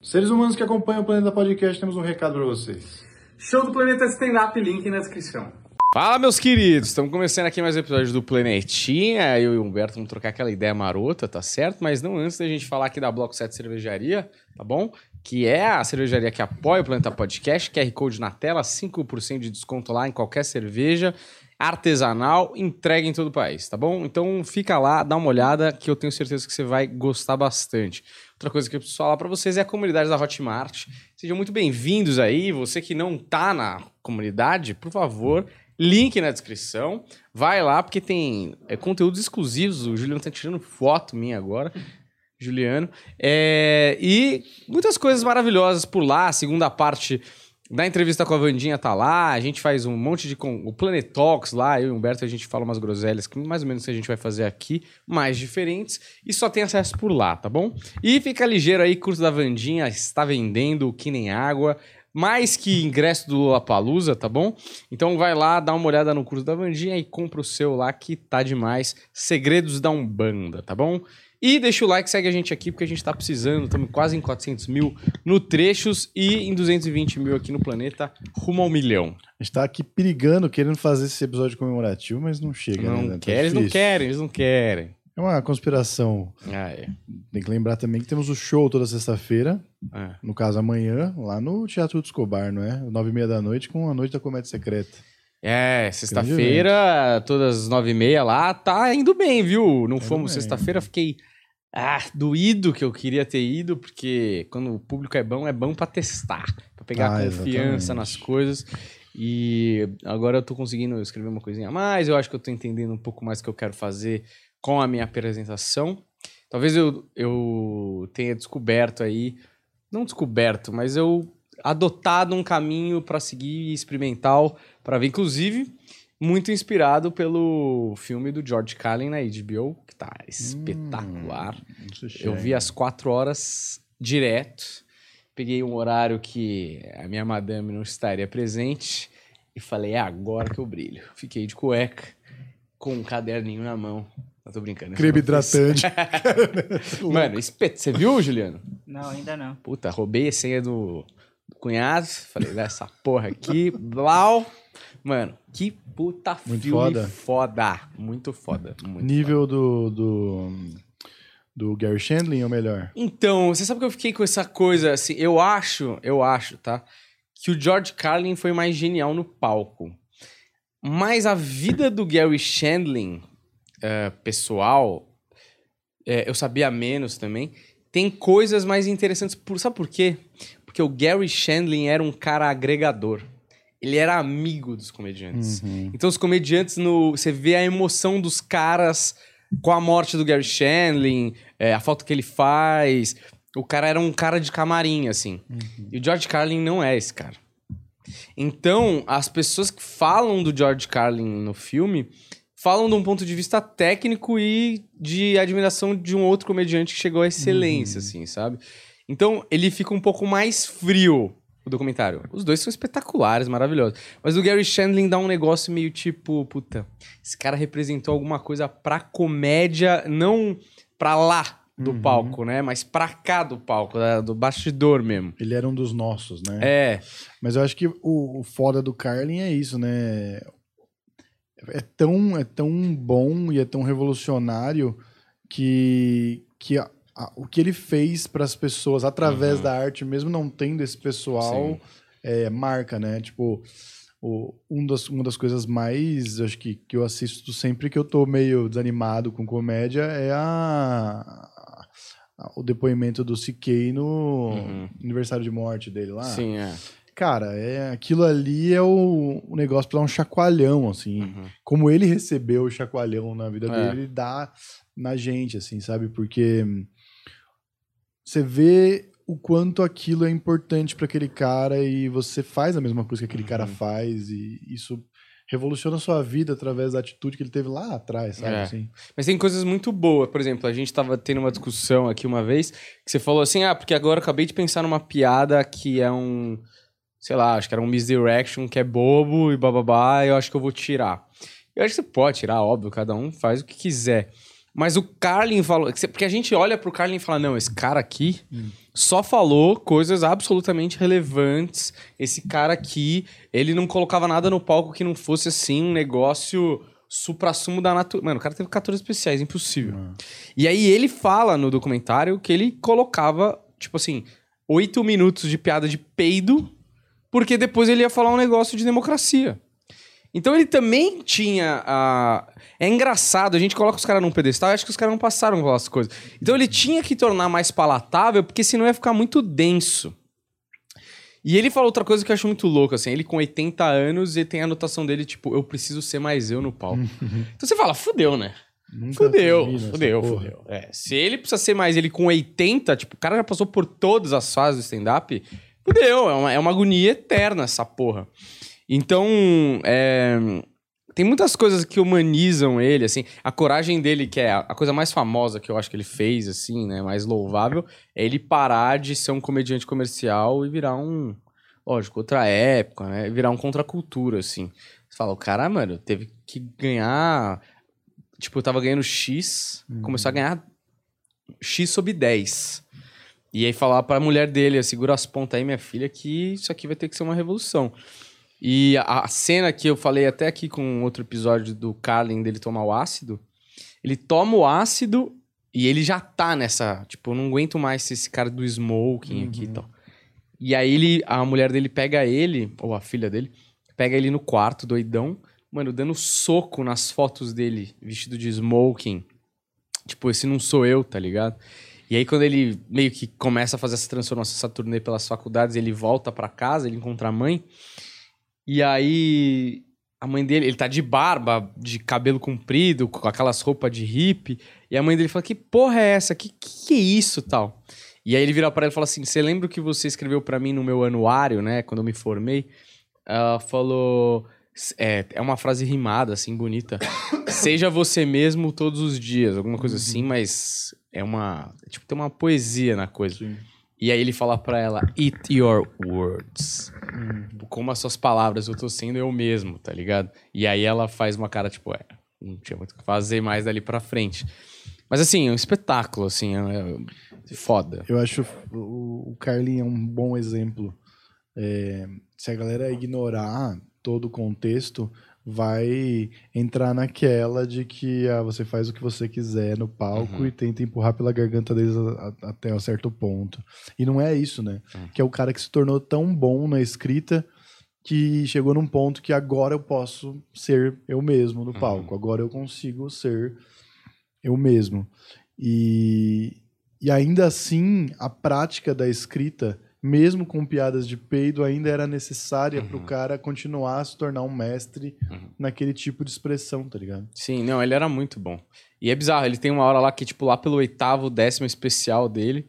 Seres humanos que acompanham o Planeta Podcast, temos um recado para vocês. Show do Planeta Stand-Up, link na descrição. Fala, meus queridos! Estamos começando aqui mais um episódio do Planetinha. Eu e o Humberto vamos trocar aquela ideia marota, tá certo? Mas não antes da gente falar aqui da Bloco 7 Cervejaria, tá bom? Que é a cervejaria que apoia o Planeta Podcast. QR Code na tela, 5% de desconto lá em qualquer cerveja artesanal, entrega em todo o país, tá bom? Então fica lá, dá uma olhada que eu tenho certeza que você vai gostar bastante. Outra coisa que eu preciso falar para vocês é a comunidade da Hotmart. Sejam muito bem-vindos aí. Você que não tá na comunidade, por favor, link na descrição. Vai lá porque tem é, conteúdos exclusivos. O Juliano tá tirando foto minha agora. Juliano. É, e muitas coisas maravilhosas por lá. A segunda parte da entrevista com a Vandinha tá lá, a gente faz um monte de. Com, o Planet Talks lá, eu e o Humberto, a gente fala umas groselhas que mais ou menos que a gente vai fazer aqui, mais diferentes, e só tem acesso por lá, tá bom? E fica ligeiro aí, curso da Vandinha está vendendo que nem água. Mais que ingresso do Lollapalooza, tá bom? Então vai lá, dá uma olhada no curso da Vandinha e compra o seu lá que tá demais. Segredos da Umbanda, tá bom? E deixa o like, segue a gente aqui, porque a gente tá precisando. Estamos quase em 400 mil no Trechos e em 220 mil aqui no planeta, rumo ao milhão. A gente tá aqui perigando, querendo fazer esse episódio comemorativo, mas não chega, não né? Tá quer, eles não querem, eles não querem. É uma conspiração. Ah, é. Tem que lembrar também que temos o show toda sexta-feira, É. no caso amanhã, lá no Teatro do Escobar, não é? Nove e meia da noite, com a Noite da Comédia Secreta. É, sexta-feira, todas as nove e meia lá, tá indo bem, viu? Não Tá fomos sexta-feira, fiquei ah, doído que eu queria ter ido, porque quando o público é bom, é bom pra testar, pra pegar Ah, confiança exatamente. nas coisas. E agora eu tô conseguindo escrever uma coisinha a mais, eu acho que eu tô entendendo um pouco mais o que eu quero fazer com a minha apresentação. Talvez eu, eu tenha descoberto aí, não descoberto, mas eu adotado um caminho pra seguir experimental para ver, inclusive, muito inspirado pelo filme do George Carlin na HBO, que tá espetacular. Eu vi às quatro horas direto. Peguei um horário que a minha madame não estaria presente e falei, é agora que eu brilho. Fiquei de cueca, com um caderninho na mão. Não tô brincando. Creme hidratante. Mano, espeto. Você viu, Juliano? Não, ainda não. Puta, roubei a senha do, do cunhado. Falei, dessa porra aqui. Blau. Mano, que puta Muito filme foda. foda. Muito foda. Muito Nível do, do, do Gary Shandling ou melhor? Então, você sabe que eu fiquei com essa coisa, assim, eu acho, eu acho, tá? Que o George Carlin foi mais genial no palco. Mas a vida do Gary Shandling, eh, pessoal, eh, eu sabia menos também, tem coisas mais interessantes. Por, sabe por quê? Porque o Gary Shandling era um cara agregador. Ele era amigo dos comediantes. Uhum. Então os comediantes, no, você vê a emoção dos caras com a morte do Gary Shandling, é, a falta que ele faz. O cara era um cara de camarim, assim. E o George Carlin não é esse cara. Então, as pessoas que falam do George Carlin no filme falam de um ponto de vista técnico e de admiração de um outro comediante que chegou à excelência, assim, sabe? Então, ele fica um pouco mais frio, o documentário. Os dois são espetaculares, maravilhosos. Mas o Gary Shandling dá um negócio meio tipo, puta, esse cara representou alguma coisa pra comédia, não pra lá do Uhum. palco, né? Mas pra cá do palco, do bastidor mesmo. Ele era um dos nossos, né? É, Mas eu acho que o, o foda do Carlin é isso, né? É tão, é tão bom e é tão revolucionário que, que a- a- o que ele fez para as pessoas através Uhum. da arte, mesmo não tendo esse pessoal, é, marca, né? Tipo, o, um das, uma das coisas mais, acho que, que eu assisto sempre que eu tô meio desanimado com comédia é a, a- o depoimento do CK no Uhum. aniversário de morte dele lá. sim, é. Cara, é, aquilo ali é o, o negócio pra dar um chacoalhão, assim. Uhum. Como ele recebeu o chacoalhão na vida É. dele, ele dá na gente, assim, sabe? Porque você vê o quanto aquilo é importante pra aquele cara e você faz a mesma coisa que aquele cara Uhum. faz e isso revoluciona a sua vida através da atitude que ele teve lá atrás, sabe? É. Assim. Mas tem coisas muito boas. Por exemplo, a gente tava tendo uma discussão aqui uma vez que você falou assim: ah, porque agora eu acabei de pensar numa piada que é um. Sei lá, acho que era um misdirection que é bobo e bababá, eu acho que eu vou tirar. Eu acho que você pode tirar, óbvio, cada um faz o que quiser. Mas o Carlin falou. Porque a gente olha pro Carlin e fala: não, esse cara aqui só falou coisas absolutamente relevantes. Esse cara aqui, ele não colocava nada no palco que não fosse assim um negócio supra-sumo da natureza. Mano, o cara teve 14 especiais, impossível. E aí ele fala no documentário que ele colocava, tipo assim, oito minutos de piada de peido, porque depois ele ia falar um negócio de democracia. Então ele também tinha a. É engraçado, a gente coloca os caras num pedestal e acho que os caras não passaram pelas coisas. Então ele tinha que tornar mais palatável, porque senão ia ficar muito denso. E ele falou outra coisa que eu acho muito louco, assim, ele com 80 anos e tem a anotação dele, tipo, eu preciso ser mais eu no palco. então você fala, fudeu, né? Nunca Fudeu, fudeu, fudeu. É, se ele precisa ser mais ele com 80, tipo, o cara já passou por todas as fases do stand-up, fudeu, é uma, é uma agonia eterna essa porra. Então, é, tem muitas coisas que humanizam ele, assim, a coragem dele, que é a, coisa mais famosa que eu acho que ele fez, assim, né, mais louvável, é ele parar de ser um comediante comercial e virar um, lógico, outra época, né, virar um contracultura, assim. Você fala, o cara, mano, teve que ganhar tipo, eu tava ganhando X, começou a ganhar X sobre 10. E aí falar pra mulher dele, segura as pontas aí, minha filha, que isso aqui vai ter que ser uma revolução. E a, cena que eu falei até aqui com outro episódio do Carlin, dele tomar o ácido, ele toma o ácido e ele já tá nessa, tipo, eu não aguento mais esse cara do smoking aqui e tal. E aí ele, a mulher dele pega ele, ou a filha dele, pega ele no quarto, doidão, mano, dando soco nas fotos dele, vestido de smoking. Tipo, esse não sou eu, tá ligado? E aí, quando ele meio que começa a fazer essa transformação, essa turnê pelas faculdades, ele volta pra casa, ele encontra a mãe. E aí, a mãe dele, ele tá de barba, de cabelo comprido, com aquelas roupas de hippie. E a mãe dele fala: Que porra é essa? Que que é isso tal? E aí ele vira pra ela e fala assim: Você lembra o que você escreveu pra mim no meu anuário, né? Quando eu me formei? Ela falou. É, é uma frase rimada, assim, bonita. Seja você mesmo todos os dias, alguma coisa assim, mas é uma. Tipo, tem uma poesia na coisa. Sim. E aí ele fala pra ela: Eat your words. Como as suas palavras, eu tô sendo eu mesmo, tá ligado? E aí ela faz uma cara, tipo, é, não tinha muito o que fazer mais dali pra frente. Mas assim, é um espetáculo, assim, é, é foda. Eu acho o, o Carlin é um bom exemplo. É, se a galera ignorar todo o contexto, vai entrar naquela de que ah, você faz o que você quiser no palco Uhum. e tenta empurrar pela garganta deles a- a- até um certo ponto. E não é isso, né? Uhum. Que é o cara que se tornou tão bom na escrita que chegou num ponto que agora eu posso ser eu mesmo no Uhum. palco. Agora eu consigo ser eu mesmo. E, e ainda assim, a prática da escrita, mesmo com piadas de peido, ainda era necessária para o Uhum. cara continuar a se tornar um mestre Uhum. naquele tipo de expressão, tá ligado? Sim, não, ele era muito bom. E é bizarro, ele tem uma hora lá que, tipo, lá pelo oitavo, décimo especial dele,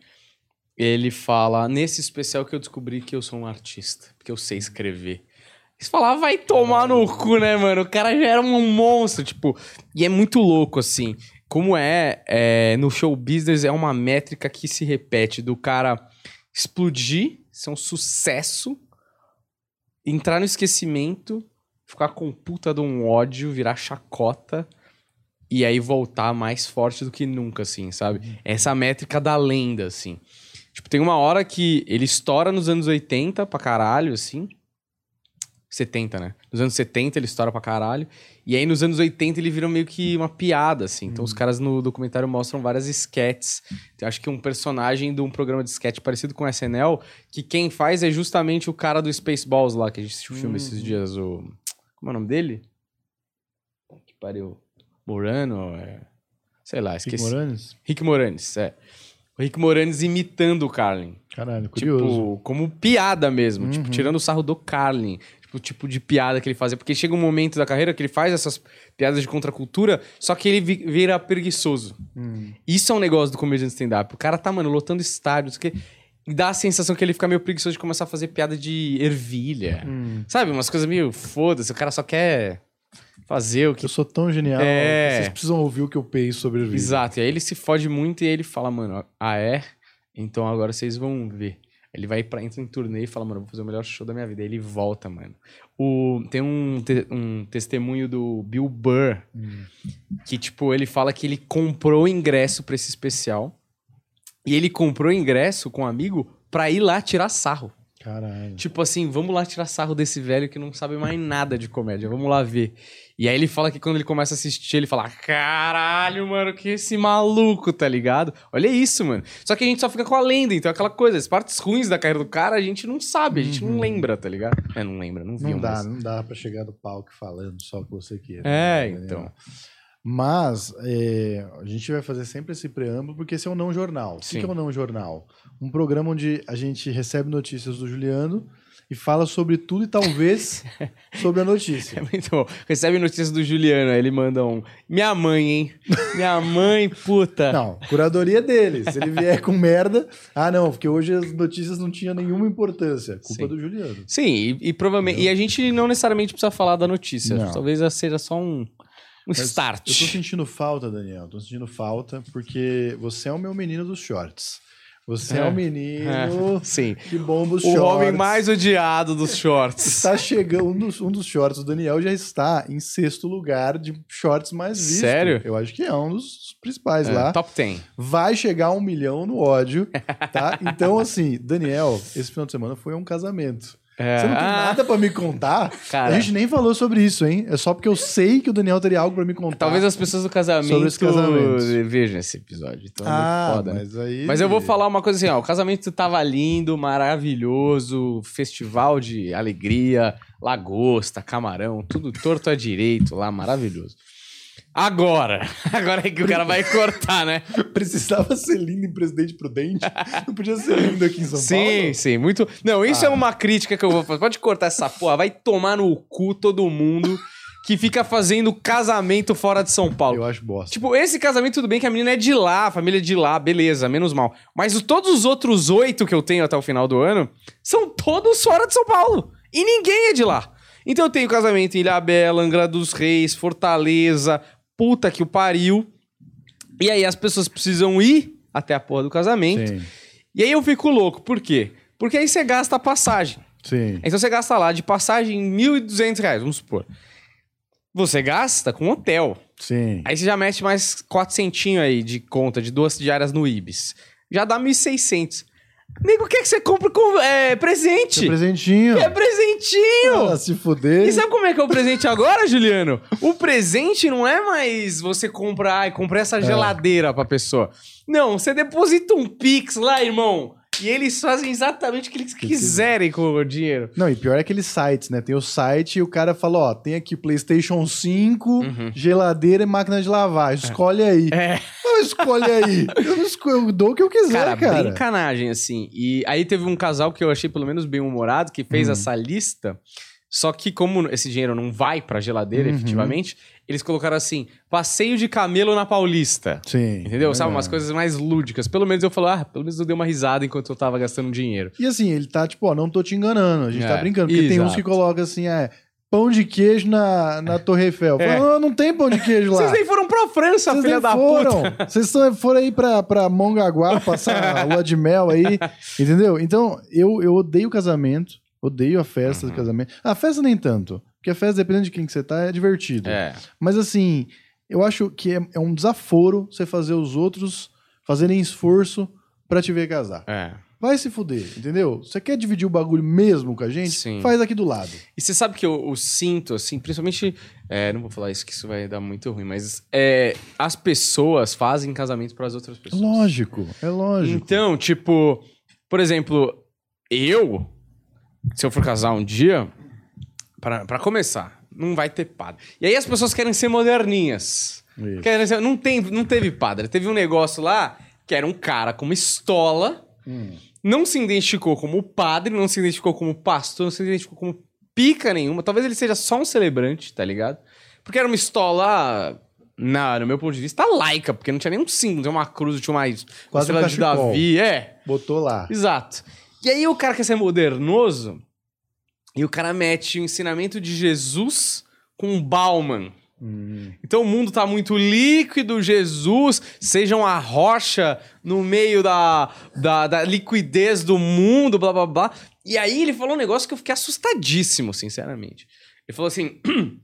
ele fala, nesse especial que eu descobri que eu sou um artista, porque eu sei escrever. Você fala, "Ah, vai tomar no cu, né, mano? O cara já era um monstro, tipo. E é muito louco, assim. Como é, é, no show business, é uma métrica que se repete do cara explodir, ser um sucesso, entrar no esquecimento, ficar com puta de um ódio, virar chacota e aí voltar mais forte do que nunca, assim, sabe? Essa métrica da lenda, assim. Tipo, tem uma hora que ele estoura nos anos 80 pra caralho, assim. 70, né? Nos anos 70 ele estoura pra caralho. E aí nos anos 80 ele vira meio que uma piada, assim. Então os caras no documentário mostram várias sketches. Então, acho que um personagem de um programa de sketch parecido com o SNL, que quem faz é justamente o cara do Spaceballs lá, que a gente assistiu o filme esses dias, o... Como é o nome dele? Que pariu. Morano? É... Sei lá, Rick esqueci. Moranis? Rick Moranis, é. O Rick Moranis imitando o Carlin. Caralho, curioso. Tipo, como piada mesmo. Uhum. Tipo, tirando o sarro do Carlin. Tipo, o tipo de piada que ele fazia. Porque chega um momento da carreira que ele faz essas piadas de contracultura, só que ele vi- vira preguiçoso. Hum. Isso é um negócio do comediante stand-up. O cara tá, mano, lotando estádios. Que... Dá a sensação que ele fica meio preguiçoso de começar a fazer piada de ervilha. Hum. Sabe? Umas coisas meio foda-se. O cara só quer fazer o que Eu sou tão genial. É. Vocês precisam ouvir o que eu penso sobre a vida. Exato. E aí ele se fode muito e ele fala, mano, ah é? Então agora vocês vão ver. Ele vai pra, entra em turnê e fala, mano, vou fazer o melhor show da minha vida. Aí ele volta, mano. O, tem um, te- um testemunho do Bill Burr, que, tipo, ele fala que ele comprou ingresso pra esse especial. E ele comprou ingresso com um amigo pra ir lá tirar sarro. Caralho. Tipo assim, vamos lá tirar sarro desse velho que não sabe mais nada de comédia. Vamos lá ver. E aí ele fala que quando ele começa a assistir, ele fala: Caralho, mano, que esse maluco, tá ligado? Olha isso, mano. Só que a gente só fica com a lenda, então aquela coisa, as partes ruins da carreira do cara a gente não sabe, a gente não lembra, tá ligado? É, não lembra, não viu, Não dá, mas- não dá pra chegar no palco falando só o que você queira. É, entendeu? então. Mas é, a gente vai fazer sempre esse preâmbulo, porque esse é um não jornal. O Sim. que é um não jornal? Um programa onde a gente recebe notícias do Juliano e fala sobre tudo e talvez sobre a É notícia. muito bom. Recebe notícias do Juliano, aí ele manda um. Minha mãe, hein? Minha mãe, puta. Não, curadoria dele. Se ele vier com merda. Ah, não, porque hoje as notícias não tinham nenhuma importância. Culpa Sim. do Juliano. Sim, e, e provavelmente. E a gente não necessariamente precisa falar da notícia. Não. Talvez seja só um, um Mas start. Eu tô sentindo falta, Daniel. Tô sentindo falta porque você é o meu menino dos shorts. Você é, É. o menino Sim. que bomba os O shorts. homem mais odiado dos shorts. Está chegando, um dos, um dos shorts do Daniel já está em sexto lugar de shorts mais vistos. Sério? Eu acho que é um dos principais É, lá. top 10. Vai chegar a um milhão no ódio, tá? Então, assim, Daniel, esse final de semana foi um casamento. É, Você não tem ah, nada pra me contar? Cara. A gente nem falou sobre isso, hein? É só porque eu sei que o Daniel teria algo pra me contar. Talvez as pessoas do casamento, Sobre esse casamento. vejam esse episódio. Então é Ah, muito foda. mas aí... Mas eu vou falar uma coisa assim, ó. O casamento tava lindo, maravilhoso, festival de alegria, lagosta, camarão, tudo torto à direito lá, maravilhoso. Agora, agora é que o cara vai cortar, né? Precisava ser lindo em Presidente Prudente. Não podia ser lindo aqui em São sim, Paulo? sim, muito. Não, isso Ah. é uma crítica que eu vou fazer. Pode cortar essa porra, vai tomar no cu todo mundo que fica fazendo casamento fora de São Paulo. Eu acho bosta. Tipo, esse casamento, tudo bem que a menina é de lá, a família é de lá, beleza, menos mal. Mas todos os outros oito que eu tenho até o final do ano são todos fora de São Paulo. E ninguém é de lá. Então eu tenho casamento em Ilhabela, Angra dos Reis, Fortaleza, puta que o pariu. E aí as pessoas precisam ir até a porra do casamento. Sim, E aí eu fico louco. Por quê? Porque aí você gasta a passagem. sim. Então você gasta lá de passagem 1.200 reais, vamos supor. Você gasta com hotel. Sim. Aí você já mete mais 400 aí de conta, de duas diárias no Ibis. Já dá 1.600. Nego, o que, é que você compra com é, presente? Seu presentinho. É presentinho! Ah, se fuder. E sabe como é que é o presente agora, Juliano? O presente não é mais você comprar, ai, comprei É. essa geladeira pra pessoa. Não, você deposita um Pix lá, irmão. E eles fazem exatamente o que eles quiserem com o dinheiro. Não, e pior é aqueles sites, né? Tem o site e o cara fala, ó, tem aqui PlayStation 5, Uhum. geladeira e máquina de lavar. Escolhe aí. É. Escolhe aí. Eu, não esco- eu dou o que eu quiser, Cara, cara. brincanagem, assim. E aí teve um casal que eu achei pelo menos bem humorado, que fez Hum. essa lista. Só que como esse dinheiro não vai pra geladeira, Uhum. efetivamente, eles colocaram assim, passeio de camelo na Paulista. Sim. Entendeu? Sabe, É. umas coisas mais lúdicas. Pelo menos eu falo, ah, pelo menos eu dei uma risada enquanto eu tava gastando dinheiro. E assim, ele tá tipo, ó, não tô te enganando. A gente É, tá brincando. Porque tem uns exato. que colocam assim, é, pão de queijo na, na Torre Eiffel. É. Fala, não, não tem pão de queijo lá. Vocês nem foram pra França, Vocês filha nem da foram. puta. Vocês foram aí pra, pra Mongaguá passar a lua de mel aí, entendeu? Então, eu, eu odeio casamento, odeio a festa Uhum. do casamento. A festa nem tanto, porque a festa, dependendo de quem que você tá, é divertido. É. Mas assim, eu acho que é, é um desaforo você fazer os outros fazerem esforço pra te ver casar. É. Vai se fuder, entendeu? Você quer dividir o bagulho mesmo com a gente? Sim. Faz aqui do lado. E você sabe que eu, eu sinto, assim, principalmente. é, não vou falar isso que isso vai dar muito ruim, mas é, as pessoas fazem casamento para as outras pessoas. Lógico, é lógico. Então, tipo, por exemplo, eu, se eu for casar um dia, pra pra começar, não vai ter padre. E aí as pessoas querem ser moderninhas. Querem ser- não, tem, não teve padre. Teve um negócio lá que era um cara com uma estola, Hum. não se identificou como padre, não se identificou como pastor, não se identificou como pica nenhuma. Talvez ele seja só um celebrante, tá ligado? Porque era uma estola, na, no meu ponto de vista, laica, porque não tinha nenhum símbolo, tinha uma cruz, tinha uma, Quase um estrela de cachecol. Davi, é. Botou lá. Exato. E aí o cara quer ser modernoso e o cara mete o ensinamento de Jesus com um Bauman. Hum. Então o mundo tá muito líquido, Jesus, sejam a rocha no meio da, da, da liquidez do mundo, blá blá blá. E aí ele falou um negócio que eu fiquei assustadíssimo, sinceramente. Ele falou assim: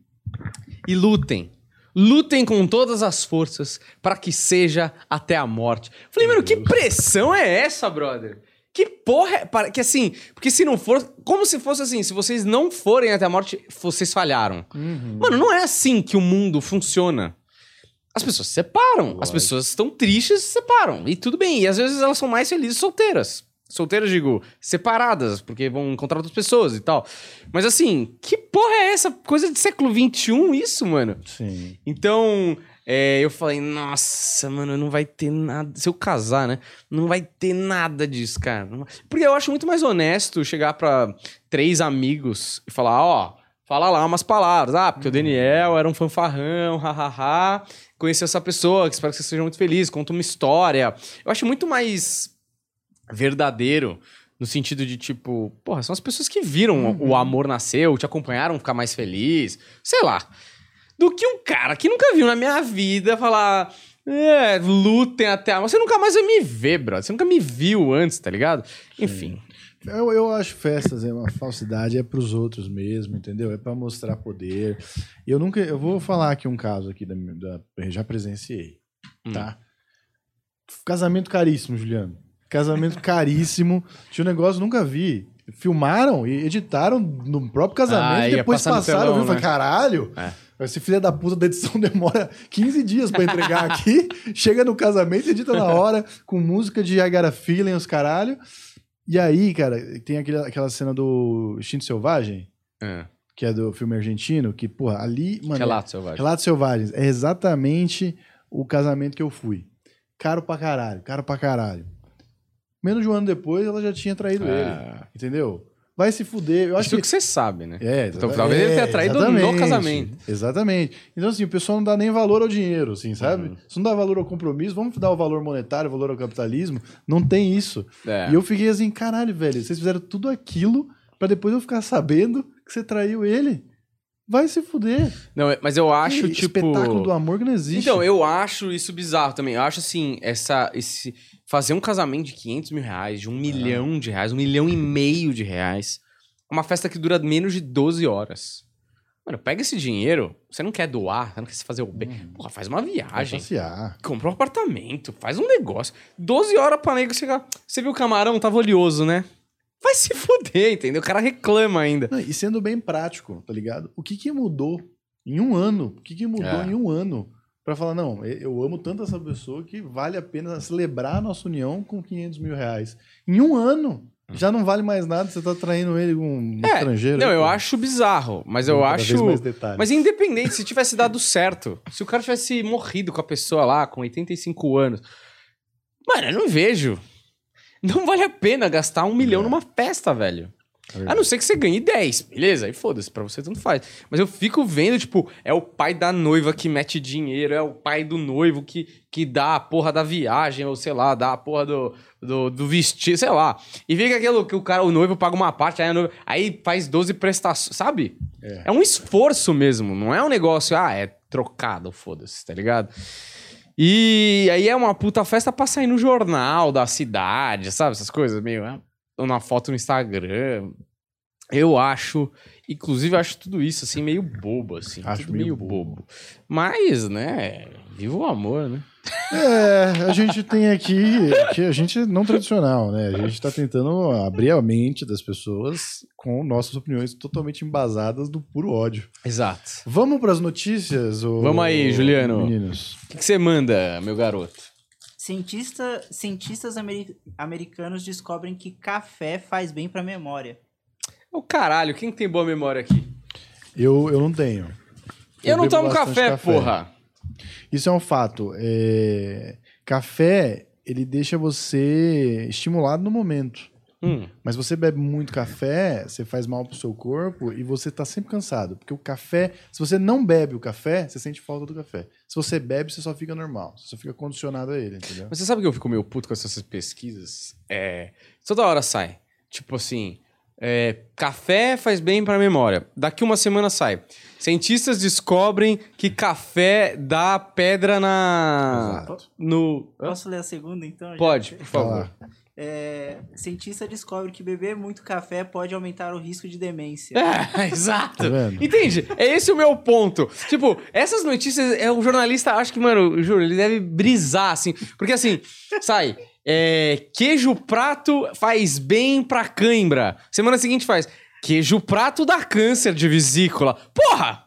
e lutem. Lutem com todas as forças para que seja até a morte. Falei, mano, que pressão é essa, brother? Que porra é. para- Que assim, porque se não for. Como se fosse assim, se vocês não forem até a morte, vocês falharam. Uhum. Mano, não é assim que o mundo funciona. As pessoas se separam. As Lógico. pessoas estão tristes, se separam. E tudo bem. E às vezes elas são mais felizes solteiras. Solteiras, digo, separadas, porque vão encontrar outras pessoas e tal. Mas assim, que porra é essa? Coisa de século XXI, isso, mano? Sim. Então, é, eu falei, nossa, mano, não vai ter nada. Se eu casar, né? Não vai ter nada disso, cara. Porque eu acho muito mais honesto chegar pra três amigos e falar, ó, fala lá umas palavras. Ah, porque o Daniel era um fanfarrão, hahaha. Conheci essa pessoa, espero que você seja muito feliz, conta uma história. Eu acho muito mais verdadeiro. No sentido de, tipo, porra, são as pessoas que viram o amor nascer, te acompanharam ficar mais feliz. Sei lá do que um cara que nunca viu na minha vida falar. É, lutem até a. Você nunca mais vai me ver, brother. Você nunca me viu antes, tá ligado? Enfim. Eu, eu acho festas é uma falsidade, é pros outros mesmo, entendeu? É pra mostrar poder. E eu nunca. Eu vou falar aqui um caso aqui da, da já presenciei, tá? Casamento caríssimo, Juliano. Casamento caríssimo. Tinha um negócio, nunca vi. Filmaram e editaram no próprio casamento Ah, e depois passaram. telão, viu? Eu falei, né? caralho, esse filho da puta da edição demora 15 dias pra entregar aqui. chega no casamento, edita na hora, com música de I Got a Feeling, os caralho. E aí, cara, tem aquele- aquela cena do Instinto Selvagem, É. que é do filme argentino, que, porra, ali, mano. Relato selvagem. Relatos Selvagens. É exatamente o casamento que eu fui. Caro pra caralho, caro pra caralho. Menos de um ano depois, ela já tinha traído ele. É. Entendeu? Vai se fuder. Eu acho Isso que. que você sabe, né? É, Então, talvez ele tenha traído no casamento. Exatamente. Então, assim, o pessoal não dá nem valor ao dinheiro, assim, sabe? Uhum. Se não dá valor ao compromisso, vamos dar o valor monetário, o valor ao capitalismo. Não tem isso. É. E eu fiquei assim, caralho, velho, vocês fizeram tudo aquilo pra depois eu ficar sabendo que você traiu ele. Vai se fuder. Não, é- mas eu acho, Que tipo. espetáculo do amor que não existe. Então, eu acho isso bizarro também. Eu acho assim, essa, esse, fazer um casamento de 500 mil reais, de um milhão de reais, um milhão e meio de reais, uma festa que dura menos de 12 horas. Mano, pega esse dinheiro, você não quer doar, você não quer se fazer o bem. Porra, faz uma viagem. passear. Compra um apartamento, faz um negócio. 12 horas pra nego chegar. Você viu o camarão? Tava oleoso, né? Vai se fuder, entendeu? O cara reclama ainda. Não, e sendo bem prático, tá ligado? O que que mudou em um ano? O que que mudou É. em um ano? Pra falar, não, eu amo tanto essa pessoa que vale a pena celebrar a nossa união com 500 mil reais. Em um ano, já não vale mais nada, você tá traindo ele com um É, estrangeiro. Não, aí, eu pô. acho bizarro, mas eu acho. mais detalhes. Mas independente, se tivesse dado certo, se o cara tivesse morrido com a pessoa lá, com 85 anos, mano, eu não vejo. Não vale a pena gastar um milhão É. numa festa, velho. É A não ser que você ganhe 10, beleza? Aí foda-se, pra você tanto faz. Mas eu fico vendo, tipo, é o pai da noiva que mete dinheiro, é o pai do noivo que, que dá a porra da viagem, ou sei lá, dá a porra do, do, do vestido, sei lá. E fica aquilo que o cara, o noivo paga uma parte, aí, noiva, aí faz 12 prestações, sabe? É. É um esforço mesmo, não é um negócio, ah, é trocado, foda-se, tá ligado? E aí é uma puta festa pra sair no jornal da cidade, sabe? Essas coisas meio. ah, Ou na foto no Instagram. Eu acho. Inclusive, eu acho tudo isso, assim, meio bobo, assim. Acho meio meio bobo. Mas, né? Viva o amor, né? É, a gente tem aqui, que a gente é não tradicional, né? A gente tá tentando abrir a mente das pessoas com nossas opiniões totalmente embasadas do puro ódio. Exato. Vamos pras notícias? ô- Vamos aí, Juliano. Meninos. O que você manda, meu garoto? Cientista, cientistas ameri- americanos descobrem que café faz bem pra memória. Ô, caralho, quem tem boa memória aqui? Eu, eu não tenho. Eu, não bebo tomo bastante café, porra. Isso é um fato. É, Café, ele deixa você estimulado no momento. Hum. Mas você bebe muito café, você faz mal pro seu corpo e você tá sempre cansado. Porque o café, se você não bebe o café, você sente falta do café. Se você bebe, você só fica normal. Você só fica condicionado a ele, entendeu? Mas você sabe que eu fico meio puto com essas pesquisas? É. Toda hora sai. Tipo assim. É, café faz bem pra memória. Daqui uma semana sai. Cientistas descobrem que café dá pedra na. Exato. No. Posso ler a segunda, então? já? Pode, por favor. É, cientista descobre que beber muito café pode aumentar o risco de demência. É, exato. Tá? Entende? É esse o meu ponto. Tipo, essas notícias, é, o jornalista, acho que, mano, juro, ele deve brisar, assim. Porque, assim, sai, é, queijo prato faz bem pra cãibra. Semana seguinte faz, queijo prato dá câncer de vesícula. Porra!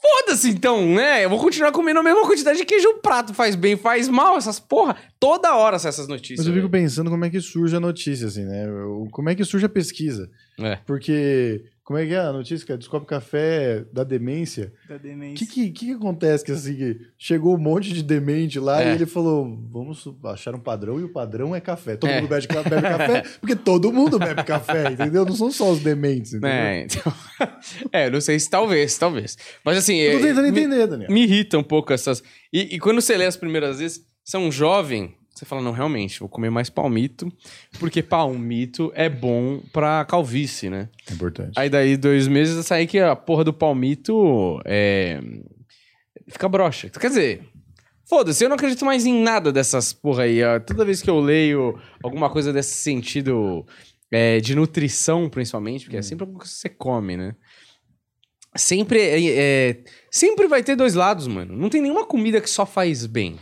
Foda-se então, né? Eu vou continuar comendo a mesma quantidade de queijo prato. Faz bem, faz mal, essas porra. Toda hora essas notícias. Mas eu fico velho. pensando como é que surge a notícia, assim, né? Como é que surge a pesquisa? É. Porque, como é que é a notícia? que Descobre café da demência. Da O demência. que, que, que que acontece? Que assim, que chegou um monte de demente lá É. e ele falou: vamos achar um padrão e o padrão é café. Todo É. mundo bebe, bebe café, porque todo mundo bebe café, entendeu? Não são só os dementes, entendeu? É, então... é, eu não sei se talvez, talvez. Mas assim. Eu tô é, tentando me- entender, Daniel. Me irrita um pouco essas. E, e quando você lê as primeiras vezes, você é um jovem, você fala, não, realmente, vou comer mais palmito, porque palmito é bom pra calvície, né? É importante. Aí daí, dois meses, eu saí que a porra do palmito é. fica broxa. Quer dizer. Foda-se, eu não acredito mais em nada dessas porra aí. ó. Toda vez que eu leio alguma coisa desse sentido é, de nutrição, principalmente, porque é sempre alguma coisa que você come, né? Sempre, é, é, sempre vai ter dois lados, mano. Não tem nenhuma comida que só faz bem.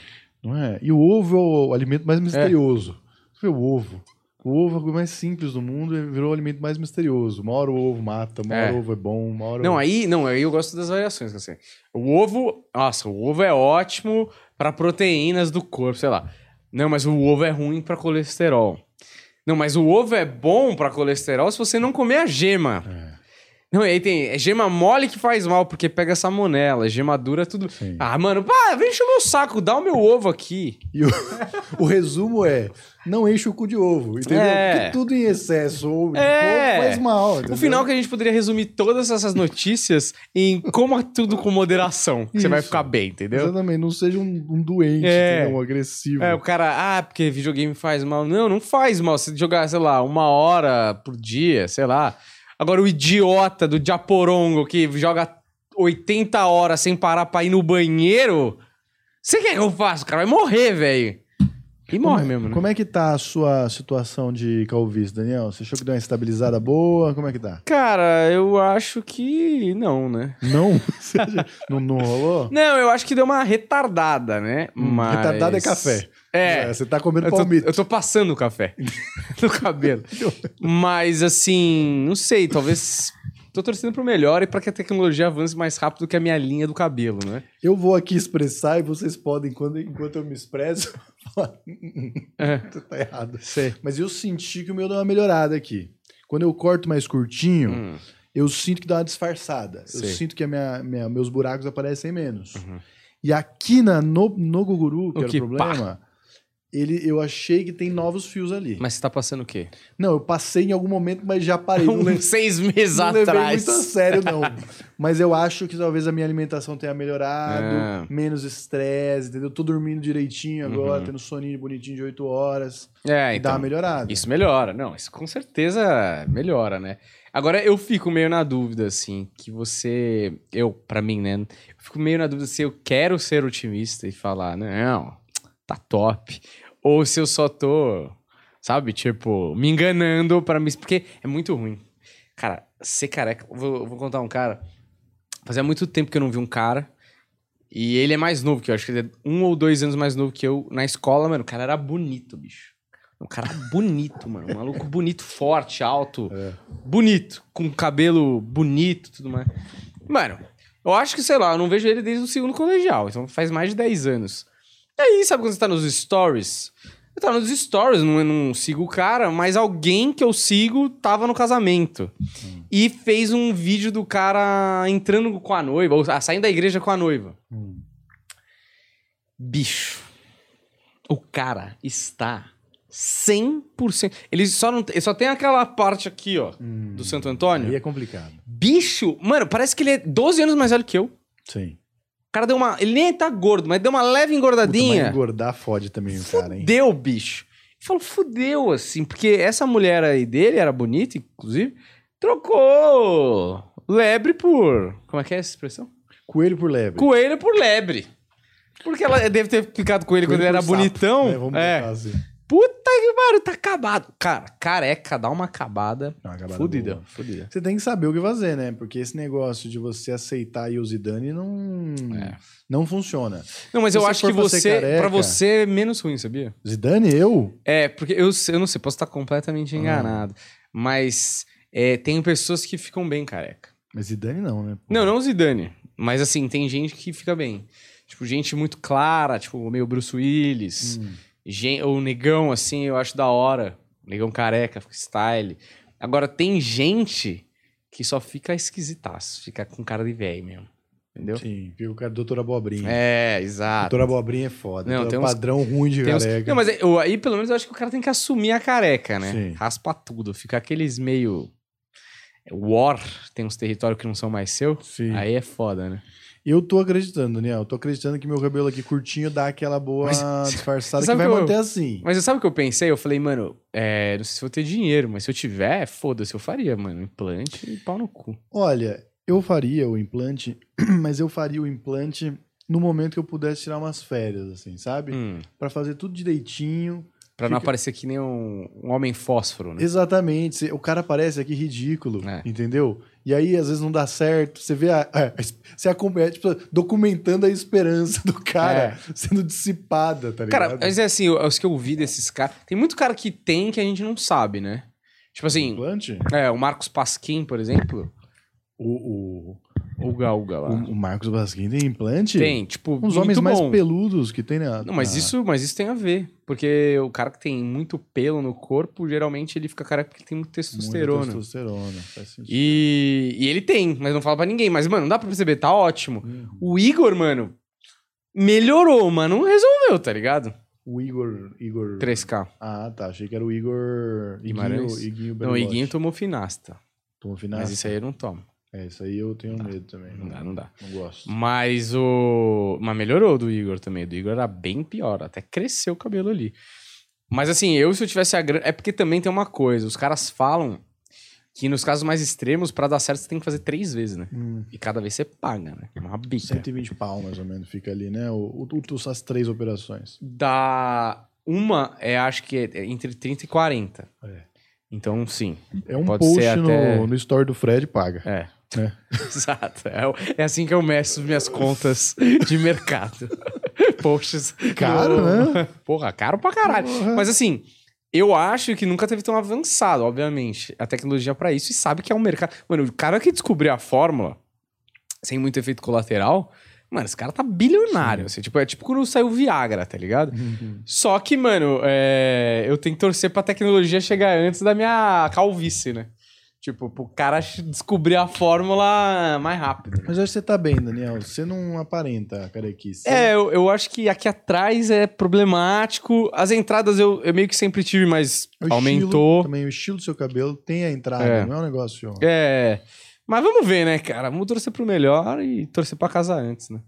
Não é? E o ovo é o alimento mais misterioso. Você vê o ovo. O ovo é coisa mais simples do mundo e virou o alimento mais misterioso. Uma hora o ovo mata, uma hora É. o ovo é bom, uma hora. Não, o... aí, não, aí eu gosto das variações, assim. O ovo, nossa, o ovo é ótimo para proteínas do corpo, sei lá. Não, mas o ovo é ruim para colesterol. Não, mas o ovo é bom para colesterol se você não comer a gema. É. Não, e aí tem é gema mole que faz mal, porque pega salmonela, gema dura, tudo. Sim. Ah, mano, pá, vem encher o meu saco, dá o meu ovo aqui. E o, o resumo é: não enche o cu de ovo, entendeu? É. Porque tudo em excesso ou É. faz mal. O entendeu? final que a gente poderia resumir todas essas notícias em coma tudo com moderação, que você vai ficar bem, entendeu? Exatamente, não seja um, um doente, É. entendeu? um agressivo. É, o cara, ah, porque videogame faz mal. Não, não faz mal. Se jogar, sei lá, uma hora por dia, sei lá. Agora, o idiota do Japorongo que joga 80 horas sem parar pra ir no banheiro. Você quer que eu faça? O cara vai morrer, velho. E Como, morre mesmo, né? como é que tá a sua situação de calvície, Daniel? Você achou que deu uma estabilizada boa? Como é que tá? Cara, eu acho que não, né? Não? Não, não rolou? Não, eu acho que deu uma retardada, né? Mas... Hum, Retardado é café. É. Você tá comendo Eu tô, palmito. eu tô passando o café no cabelo. Mas, assim, não sei, talvez. Tô torcendo pro melhor e pra que a tecnologia avance mais rápido que a minha linha do cabelo, né? Eu vou aqui expressar e vocês podem, quando, enquanto eu me expresso, falar, É. você tá errado. Sei. Mas eu senti que o meu deu uma melhorada aqui. Quando eu corto mais curtinho, Hum. eu sinto que dá uma disfarçada. Eu Sei. sinto que minha, minha- meus buracos aparecem menos. Uhum. E aqui na, no, no Guguru, que O era que o problema, ele, eu achei que tem novos fios ali. Mas você tá passando o quê? Não, eu passei em algum momento, mas já parei. Não, Uns seis meses não levei atrás. muito a sério, não. mas eu acho que talvez a minha alimentação tenha melhorado, Ah. menos estresse, entendeu? Tô dormindo direitinho agora, Uhum. tendo soninho bonitinho de 8 horas. É, E dá então. uma melhorada. Isso melhora. Não, isso com certeza melhora, né? Agora, eu fico meio na dúvida, assim, que você... Eu, pra mim, né? Eu fico meio na dúvida se eu quero ser otimista e falar, não, tá top. Ou se eu só tô, sabe, tipo, me enganando pra me... Porque é muito ruim. Cara, ser careca... Vou, vou contar um cara. Fazia muito tempo que eu não vi um cara. E ele é mais novo que eu. Acho que ele é um ou dois anos mais novo que eu. Na escola, mano, o cara era bonito, bicho. Um cara bonito, mano. Um maluco bonito, forte, alto. É. Bonito. Com cabelo bonito tudo mais. Mano, eu acho que, sei lá, eu não vejo ele desde o segundo colegial. Então faz mais de 10 anos. E aí, sabe quando você tá nos stories? Eu tava nos stories, não, não sigo o cara, mas alguém que eu sigo tava no casamento. E fez um vídeo do cara entrando com a noiva, ou saindo da igreja com a noiva. Hum. Bicho, o cara está 100%. Ele só, não, ele só tem aquela parte aqui, ó, Hum. do Santo Antônio. Aí é complicado. Bicho, mano, parece que ele é 12 anos mais velho que eu. Sim. Cara deu uma. Ele nem tá gordo, mas deu uma leve Puta, mas engordadinha. engordar fode também o cara, hein? Deu, bicho. falou, fudeu, assim, porque essa mulher aí dele era bonita, inclusive, trocou lebre por. Como é que é essa expressão? Coelho por lebre. Coelho por lebre. Porque ela deve ter ficado com ele quando ele Coelho era sapo, bonitão. né? Vamos é. assim. Puta que pariu, tá acabado. Cara, careca dá uma acabada. Uma acabada fudida, boa. fudida. Você tem que saber o que fazer, né? Porque esse negócio de você aceitar aí o Zidane não, É. não funciona. Não, mas Se eu acho que você, careca- pra você é menos ruim, sabia? Zidane, eu? É, porque eu, eu não sei, posso estar completamente enganado. Mas é, tem pessoas que ficam bem careca. Mas Zidane não, né? Não, não o Zidane. Mas assim, tem gente que fica bem. Tipo, gente muito clara, tipo, meio Bruce Willis. Hum. Gen- o negão, assim, eu acho da hora. Negão careca, fica style. Agora, tem gente que só fica esquisitaço. Fica com cara de velho mesmo. Entendeu? Sim, porque o cara doutor Abobrinha. É, exato. Doutor Abobrinha é foda. Não, tem tem uns- padrão ruim de Tem uns- careca. Não, mas é- eu- aí pelo menos eu acho que o cara tem que assumir a careca, né? Sim. Raspa tudo. Fica aqueles meio. War, tem uns territórios que não são mais seu. Sim. Aí é foda, né? Eu tô acreditando, Daniel. Eu tô acreditando que meu cabelo aqui curtinho dá aquela boa Mas- disfarçada que vai que eu- manter assim. Mas sabe o que eu pensei? Eu falei, mano, é, não sei se vou ter dinheiro, mas se eu tiver, foda-se, eu faria, mano. Implante e pau no cu. Olha, eu faria o implante, mas eu faria o implante no momento que eu pudesse tirar umas férias, assim, sabe? Hum, Pra fazer tudo direitinho. pra não Fica- aparecer que nem um, um homem fósforo, né? Exatamente. O cara parece aqui ridículo, É. entendeu? E aí, às vezes, não dá certo. Você vê a. a- você acompanha, tipo, documentando a esperança do cara sendo dissipada, tá ligado? Cara, mas é assim, os que eu vi desses caras. Tem muito cara que tem que a gente não sabe, né? Tipo assim, Implante? é, o Marcos Pasquim, por exemplo. O, o, Uga Uga lá. o, o Marcos Basquim tem implante? Tem, tipo, Uns homens muito mais bom. peludos que tem na. Não, mas isso, mas isso tem a ver. Porque o cara que tem muito pelo no corpo, geralmente ele fica careca porque tem muito testosterona. Testosterona, faz sentido. E, e ele tem, mas não fala pra ninguém. Mas, mano, não dá pra perceber, tá ótimo. Uhum. O Igor, mano, melhorou, mano. Não resolveu, tá ligado? O Igor. Igor... 3K. Ah, tá. Achei que era o Igor. Iguinho, Iguinho Não, o. Iguinho tomou finasta. Tomou final? Mas isso aí eu não tomo. É, isso aí eu tenho medo também. Não dá, não dá. Não gosto. Mas o. Mas melhorou do Igor também. Do Igor era bem pior. Até cresceu o cabelo ali. Mas assim, eu se eu tivesse a grana. É porque também tem uma coisa. Os caras falam que nos casos mais extremos, pra dar certo, você tem que fazer três vezes, né? Hum, E cada vez você paga, né? Uma bica. 120 pau, mais ou menos, fica ali, né? O, o, o- as três operações. Da. Uma é, acho que é entre 30 e 40. É. Então, sim. É um Pode post ser no, até- no store do Fred paga. É. É. Exato. É, é assim que eu meço minhas contas de mercado. Posts. Caro, né? Porra, caro pra caralho. Porra. Mas assim, eu acho que nunca teve tão avançado, obviamente, a tecnologia pra isso e sabe que é um mercado. Mano, o cara que descobriu a fórmula sem muito efeito colateral, mano, esse cara tá bilionário. Assim, tipo, é tipo quando saiu o Viagra, tá ligado? Uhum. Só que, mano, é, eu tenho que torcer pra tecnologia chegar antes da minha calvície, né? Tipo, pro cara descobrir a fórmula mais rápido. Mas acho que você tá bem, Daniel. Você não aparenta carequice. É, eu, eu acho que aqui atrás é problemático. As entradas eu, eu meio que sempre tive, mas O aumentou. Estilo, também o estilo do seu cabelo tem a entrada, É. não é um negócio. É. Mas vamos ver, né, cara? Vamos torcer pro melhor e torcer pra casar antes, né?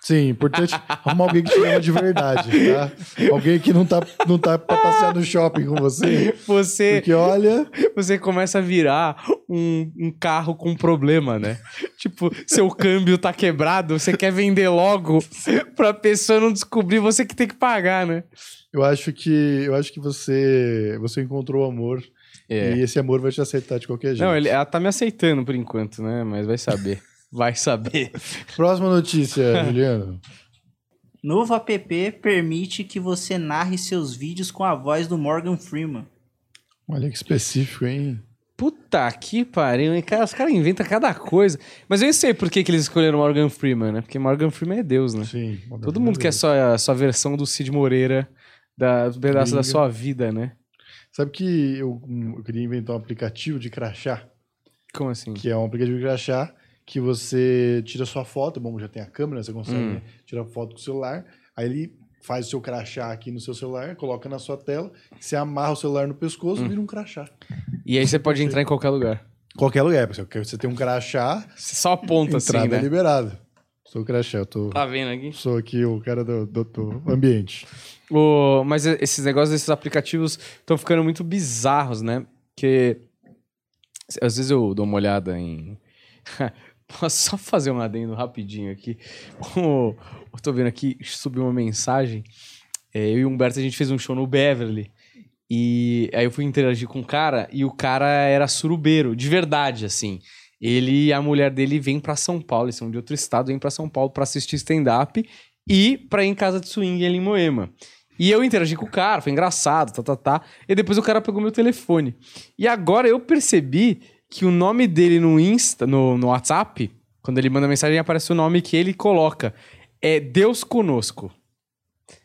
Sim, importante arrumar alguém que te ama de verdade, tá? Alguém que não tá, não tá pra passear no shopping com você. Você, Porque olha, você começa a virar um, um carro com problema, né? tipo, seu câmbio tá quebrado, você quer vender logo pra pessoa não descobrir, você que tem que pagar, né? eu acho que eu acho que você você encontrou o amor e esse amor vai te aceitar de qualquer jeito. Não, ele, ela tá me aceitando por enquanto, né? Mas vai saber. Vai saber. Próxima notícia, Juliano. Novo app permite que você narre seus vídeos com a voz do Morgan Freeman. Olha que específico, hein? Puta que pariu, hein? Cara, os caras inventam cada coisa. Mas eu sei por que, que eles escolheram Morgan Freeman, né? Porque Morgan Freeman é Deus, né? Sim. Todo mundo quer só a sua versão do Cid Moreira, da, do pedaço da Gringa. sua vida, né? Sabe que eu, eu queria inventar um aplicativo de crachá, Como assim? que é um aplicativo de crachá que você tira sua foto, bom, já tem a câmera, você consegue Hum. né, tirar foto com o celular, aí ele faz o seu crachá aqui no seu celular, coloca na sua tela, você amarra o celular no pescoço Hum. e vira um crachá. E aí você pode entrar em qualquer lugar. Qualquer lugar, porque você tem um crachá, Você só aponta entrada assim, é né? liberada. Sou o crachá, eu tô... Tá vendo aqui? Sou aqui o cara do, do, do ambiente. O, mas esses negócios desses aplicativos estão ficando muito bizarros, né? Porque às vezes eu dou uma olhada em. Posso só fazer um adendo rapidinho aqui? Eu tô vendo aqui, subiu uma mensagem. É, eu e o Humberto, a gente fez um show no Beverly. E aí eu fui interagir com o cara e o cara era surubeiro, de verdade, assim. Ele e a mulher dele vêm pra São Paulo, eles são de outro estado, vêm pra São Paulo pra assistir stand-up e pra ir em casa de swing ali em Moema. E eu interagi com o cara, foi engraçado, tá, tá, tá. E depois o cara pegou meu telefone. E agora eu percebi que o nome dele no Insta, no, no WhatsApp, quando ele manda mensagem, aparece o nome que ele coloca. É Deus conosco.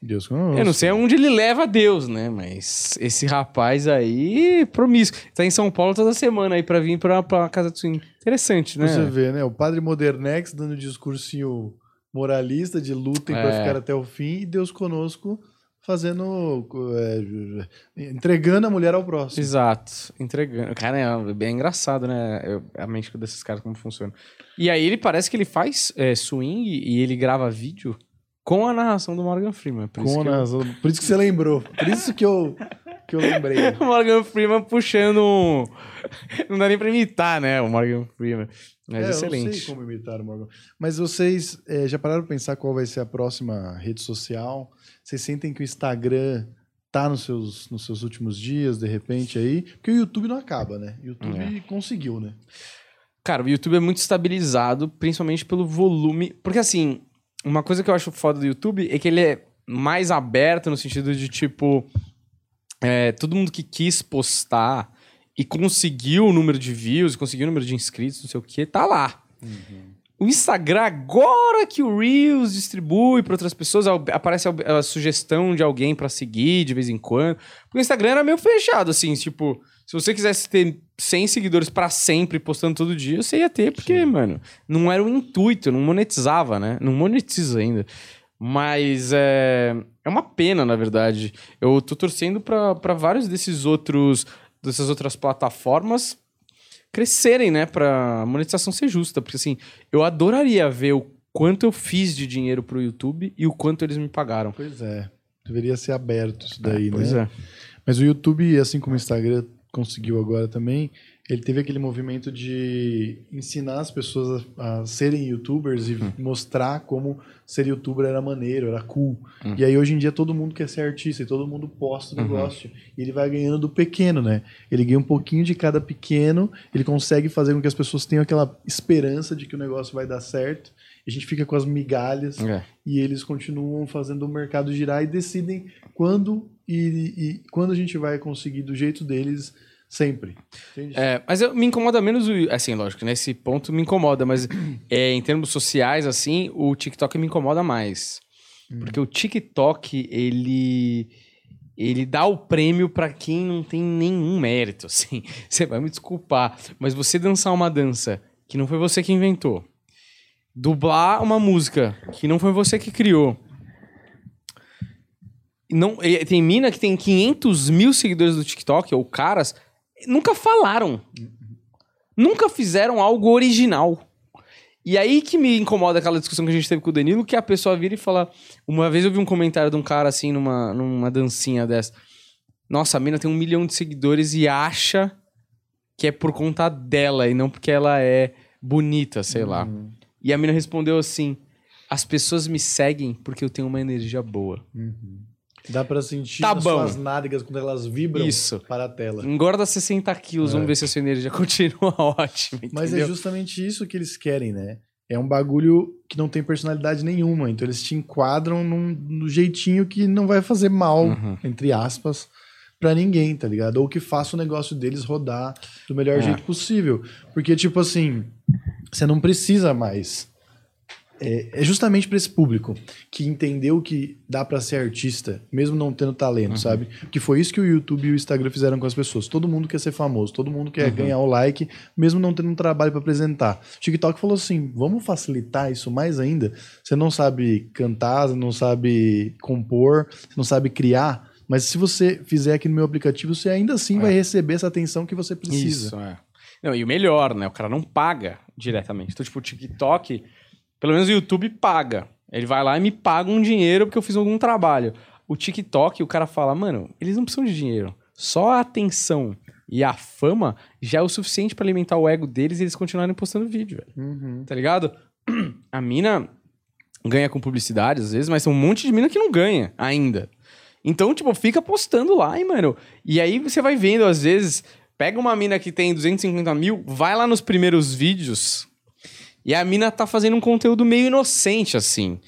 Deus conosco. Eu não sei aonde ele leva Deus, né? Mas esse rapaz aí, promíscuo. Tá em São Paulo toda semana aí pra vir pra, pra casa do swing. Interessante, né? Você vê, né? O padre Modernex dando discursinho moralista de lutem pra É. ficar até o fim e Deus conosco fazendo. é, entregando a mulher ao próximo. Exato, entregando. Cara, é bem engraçado, né? Eu- a mente desses caras, como funciona. E aí ele parece que ele faz é, swing e ele grava vídeo com a narração do Morgan Freeman. Por Com a eu- razão- Por isso que você lembrou. Por isso que eu, que eu lembrei. O Morgan Freeman puxando. um- Não dá nem pra imitar, né? O Morgan Freeman. Mas É, Eu não excelente. sei como imitar o Morgan. Mas vocês é, já pararam pra pensar qual vai ser a próxima rede social? Vocês sentem que o Instagram tá nos seus, nos seus últimos dias, de repente, aí? Porque o YouTube não acaba, né? O YouTube É. conseguiu, né? Cara, o YouTube é muito estabilizado, principalmente pelo volume. Porque assim, uma coisa que eu acho foda do YouTube é que ele é mais aberto no sentido de tipo. É, todo mundo que quis postar e conseguiu o número de views, conseguiu o número de inscritos, não sei o que, tá lá. O Instagram, agora que o Reels distribui para outras pessoas, aparece a, a sugestão de alguém para seguir de vez em quando. Porque o Instagram era meio fechado, assim, tipo, se você quisesse ter 100 seguidores para sempre postando todo dia, você ia ter, porque, mano, não era o intuito, não monetizava, né? Não monetiza ainda. Mas é, é uma pena, na verdade. Eu tô torcendo para vários desses outros dessas outras plataformas crescerem, né, pra monetização ser justa, porque assim, eu adoraria ver o quanto eu fiz de dinheiro pro YouTube e o quanto eles me pagaram. Pois é. Deveria ser aberto isso daí, pois né? é. Mas o YouTube, assim como o Instagram conseguiu agora também, ele teve aquele movimento de ensinar as pessoas a, a serem youtubers e Hum. mostrar como ser youtuber era maneiro, era cool. Hum. E aí hoje em dia todo mundo quer ser artista e todo mundo posta o Uhum. negócio. E ele vai ganhando do pequeno, né? Ele ganha um pouquinho de cada pequeno, ele consegue fazer com que as pessoas tenham aquela esperança de que o negócio vai dar certo. E a gente fica com as migalhas É. e eles continuam fazendo o mercado girar e decidem quando e, e quando a gente vai conseguir do jeito deles sempre. É, mas eu, me incomoda menos o. Assim, lógico, nesse ponto me incomoda, mas é, em termos sociais, assim, o TikTok me incomoda mais. Porque o TikTok, ele. Ele dá o prêmio pra quem não tem nenhum mérito, assim. Você vai me desculpar, mas você dançar uma dança que não foi você que inventou, dublar uma música que não foi você que criou. Não, tem mina que tem 500 mil seguidores do TikTok, ou caras, nunca falaram. Nunca fizeram algo original. E aí que me incomoda aquela discussão que a gente teve com o Danilo, que a pessoa vira e fala. Uma vez eu vi um comentário de um cara assim, numa, numa dancinha dessa. Nossa, a mina tem um milhão de seguidores e acha que é por conta dela e não porque ela é bonita, sei lá. Uhum. E a mina respondeu assim: As pessoas me seguem porque eu tenho uma energia boa. Dá pra sentir Tá bom. suas nádegas quando elas vibram Isso. para a tela. Engorda 60 quilos, vamos ver se a sua energia continua ótima. Mas é entendeu? justamente isso que eles querem, né? É um bagulho que não tem personalidade nenhuma. Então eles te enquadram num, no jeitinho que não vai fazer mal, Uhum. entre aspas, pra ninguém, tá ligado? Ou que faça o negócio deles rodar do melhor É. jeito possível. Porque, tipo assim, você não precisa mais. É, é justamente pra esse público que entendeu que dá pra ser artista, mesmo não tendo talento, sabe? Que foi isso que o YouTube e o Instagram fizeram com as pessoas. Todo mundo quer ser famoso, todo mundo quer ganhar o like, mesmo não tendo um trabalho pra apresentar. O TikTok falou assim: vamos facilitar isso mais ainda. Você não sabe cantar, você não sabe compor, você não sabe criar. Mas se você fizer aqui no meu aplicativo, você ainda assim vai receber essa atenção que você precisa. Isso, é. Não, e o melhor, né? O cara não paga diretamente. Então, tipo, o TikTok, Pelo menos o YouTube paga. Ele vai lá e me paga um dinheiro porque eu fiz algum trabalho. O TikTok, o cara fala, mano, eles não precisam de dinheiro. Só a atenção e a fama já é o suficiente pra alimentar o ego deles e eles continuarem postando vídeo, velho. Uhum. Tá ligado? A mina ganha com publicidade às vezes, mas tem um monte de mina que não ganha ainda. Então, tipo, fica postando lá, e, mano. E aí você vai vendo, às vezes, pega uma mina que tem 250 mil, vai lá nos primeiros vídeos e a mina tá fazendo um conteúdo meio inocente, assim.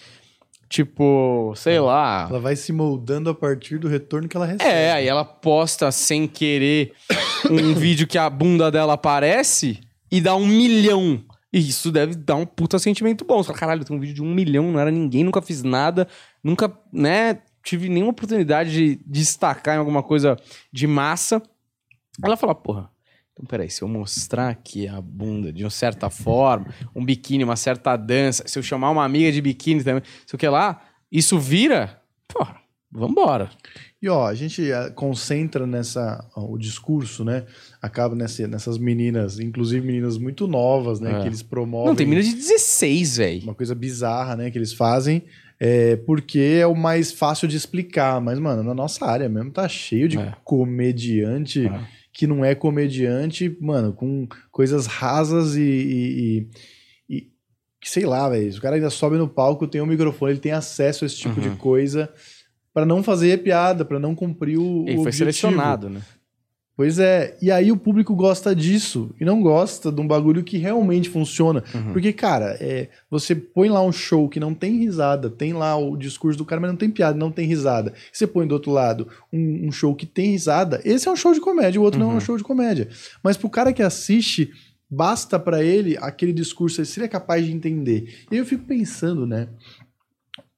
Tipo, sei lá. Ela vai se moldando a partir do retorno que ela recebe. É, aí ela posta sem querer um vídeo que a bunda dela aparece e dá um milhão. E isso deve dar um puta sentimento bom. Você fala, caralho, tem um vídeo de um milhão, não era ninguém, nunca fiz nada, nunca, né, tive nenhuma oportunidade de destacar em alguma coisa de massa. Ela fala, porra, então peraí, se eu mostrar aqui a bunda de uma certa forma, um biquíni, uma certa dança, se eu chamar uma amiga de biquíni também, sei o que lá, isso vira, porra, vambora. E ó, a gente eh, concentra nessa ó, o discurso, né? Acaba nessa, nessas meninas, inclusive meninas muito novas, né? É. Que eles promovem. Não, tem mina de 16, velho. Uma coisa bizarra, né? Que eles fazem. É, porque é o mais fácil de explicar. Mas, mano, na nossa área mesmo tá cheio de É. comediante É. que não é comediante, mano, com coisas rasas e. e- e- e- que sei lá, velho. O cara ainda sobe no palco, tem um microfone, ele tem acesso a esse tipo Uhum. de coisa pra não fazer piada, pra não cumprir o. Ele foi objetivo. selecionado, né? Pois é, e aí o público gosta disso e não gosta de um bagulho que realmente funciona. Uhum. Porque, cara, é, você põe lá um show que não tem risada, tem lá o discurso do cara, mas não tem piada, não tem risada. Você põe do outro lado um, um show que tem risada, esse é um show de comédia, o outro não é Uhum. um show de comédia. Mas pro cara que assiste, basta pra ele aquele discurso, se ele é capaz de entender. E aí eu fico pensando, né?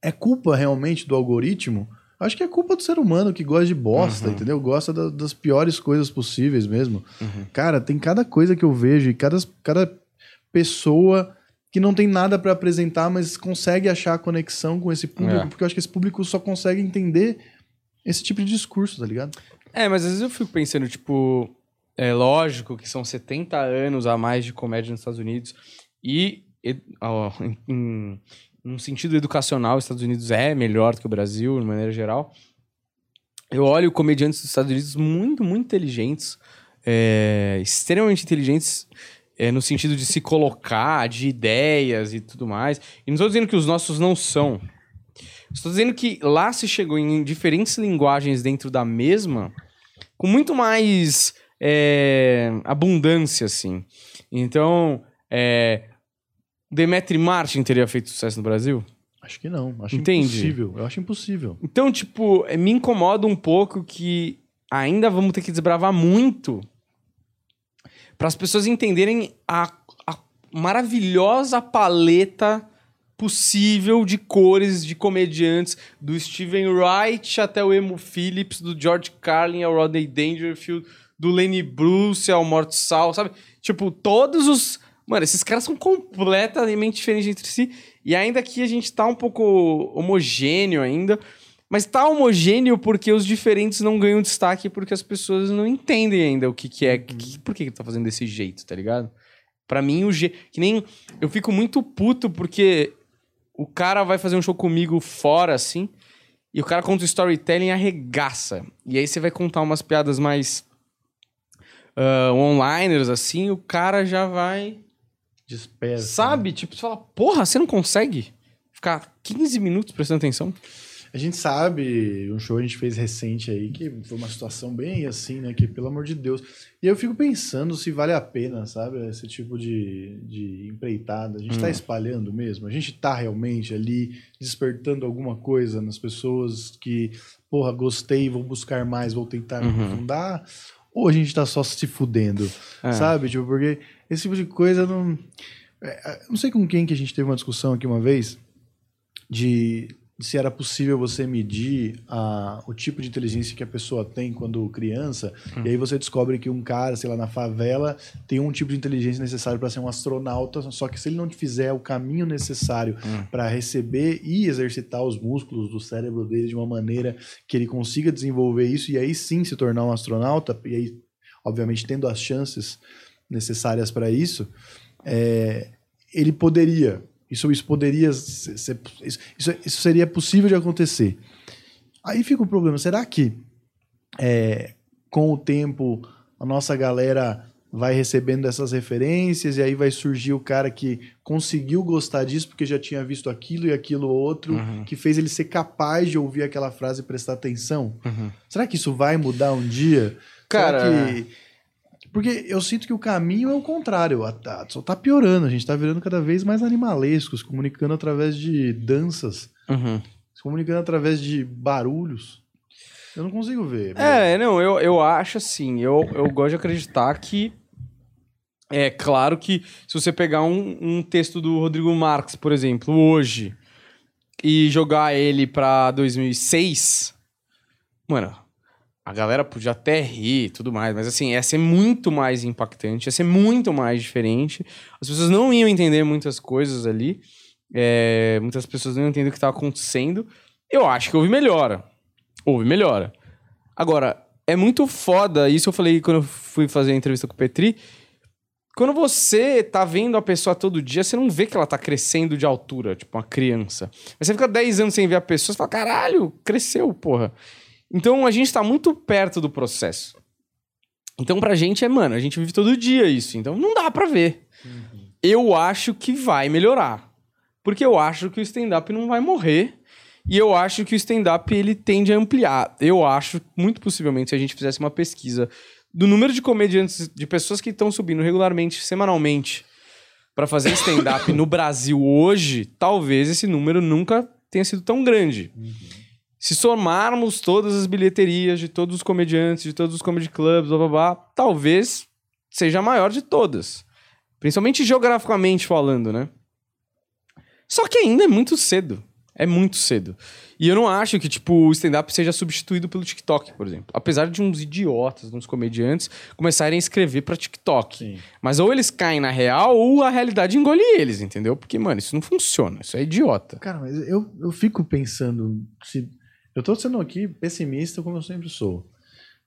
É culpa realmente do algoritmo? Acho que é culpa do ser humano que gosta de bosta, Uhum. entendeu? Gosta da- das piores coisas possíveis mesmo. Uhum. Cara, tem cada coisa que eu vejo e cada, cada pessoa que não tem nada pra apresentar, mas consegue achar conexão com esse público, É. porque eu acho que esse público só consegue entender esse tipo de discurso, tá ligado? É, mas às vezes eu fico pensando, tipo, é lógico que são 70 anos a mais de comédia nos Estados Unidos e, e- ó, em, em um sentido educacional, os Estados Unidos é melhor do que o Brasil, de maneira geral. Eu olho comediantes dos Estados Unidos muito, muito inteligentes, é, extremamente inteligentes é, no sentido de se colocar, de ideias e tudo mais. E não estou dizendo que os nossos não são. Estou dizendo que lá se chegou em diferentes linguagens dentro da mesma, com muito mais é, abundância, assim. Então, é, Demetri Martin teria feito sucesso no Brasil? Acho que não. Acho Entendi. impossível. Eu acho impossível. Então, tipo, eh, me incomoda um pouco que ainda vamos ter que desbravar muito para as pessoas entenderem a, a maravilhosa paleta possível de cores de comediantes, do Steven Wright até o Emo Phillips, do George Carlin ao Rodney Dangerfield, do Lenny Bruce ao Mort Sal, sabe? Tipo, todos os... Mano, esses caras são completamente diferentes entre si. E ainda que a gente tá um pouco homogêneo ainda, mas tá homogêneo porque os diferentes não ganham destaque porque as pessoas não entendem ainda o que, que é, que- por que, que tá fazendo desse jeito, tá ligado? Pra mim, o G. Que nem. Eu fico muito puto porque o cara vai fazer um show comigo fora, assim, e o cara conta o storytelling e arregaça. E aí você vai contar umas piadas mais. ah, onliners, assim, o cara já vai. Despesa. Sabe? Tipo, você fala, porra, você não consegue ficar 15 minutos prestando atenção? A gente sabe, um show a gente fez recente aí, que foi uma situação bem assim, né? Que, pelo amor de Deus. E eu fico pensando se vale a pena, sabe? Esse tipo de, de empreitada. A gente tá Hum. espalhando mesmo? A gente tá realmente ali despertando alguma coisa nas pessoas que, porra, gostei, vou buscar mais, vou tentar me Uhum. aprofundar? Ou a gente tá só se fudendo, É. sabe? Tipo, porque esse tipo de coisa não. é, é, Não sei com quem que a gente teve uma discussão aqui uma vez de se era possível você medir a, o tipo de inteligência que a pessoa tem quando criança, e aí você descobre que um cara, sei lá, na favela tem um tipo de inteligência necessário para ser um astronauta, só que se ele não fizer o caminho necessário Hum. para receber e exercitar os músculos do cérebro dele de uma maneira que ele consiga desenvolver isso e aí sim se tornar um astronauta, e aí, obviamente, tendo as chances necessárias para isso, é, ele poderia Isso, isso poderia ser, ser- isso, isso, isso seria possível de acontecer. Aí fica o problema. Será que é, com o tempo a nossa galera vai recebendo essas referências e aí vai surgir o cara que conseguiu gostar disso porque já tinha visto aquilo e aquilo outro Uhum. que fez ele ser capaz de ouvir aquela frase e prestar atenção? Uhum. Será que isso vai mudar um dia? Cara- Será que... Porque eu sinto que o caminho é o contrário, a- a- só tá piorando, a gente tá virando cada vez mais animalescos, comunicando através de danças, Uhum. se comunicando através de barulhos. Eu não consigo ver. É, não, eu, eu acho assim, eu, eu gosto de acreditar que é claro que se você pegar um, um texto do Rodrigo Marques, por exemplo, hoje, e jogar ele pra 2006, mano, a galera podia até rir e tudo mais, mas assim, ia ser muito mais impactante, ia ser muito mais diferente. As pessoas não iam entender muitas coisas ali, é, muitas pessoas não iam entender o que estava acontecendo. Eu acho que houve melhora. Houve melhora. Agora, é muito foda, isso eu falei quando eu fui fazer a entrevista com o Petri. Quando você tá vendo a pessoa todo dia, você não vê que ela tá crescendo de altura, tipo uma criança. Mas você fica 10 anos sem ver a pessoa, você fala, caralho, cresceu, porra. Então a gente tá muito perto do processo. Então pra gente é, mano, a gente vive todo dia isso, então não dá pra ver. Eu acho que vai melhorar. Porque eu acho que o stand-up não vai morrer. E eu acho que o stand-up ele tende a ampliar. Eu acho, muito possivelmente, se a gente fizesse uma pesquisa do número de comediantes, de pessoas que estão subindo regularmente, semanalmente, pra fazer stand-up no Brasil hoje, talvez esse número nunca tenha sido tão grande. Se somarmos todas as bilheterias de todos os comediantes, de todos os comedy clubs, blá blá blá, talvez seja a maior de todas. Principalmente geograficamente falando, né? Só que ainda é muito cedo. É muito cedo. E eu não acho que, tipo, o stand-up seja substituído pelo TikTok, por exemplo. Apesar de uns idiotas, uns comediantes, começarem a escrever pra TikTok. Sim. Mas ou eles caem na real, ou a realidade engole eles, entendeu? Porque, mano, isso não funciona. Isso é idiota. Cara, mas eu, eu fico pensando. Se, eu tô sendo aqui pessimista, como eu sempre sou.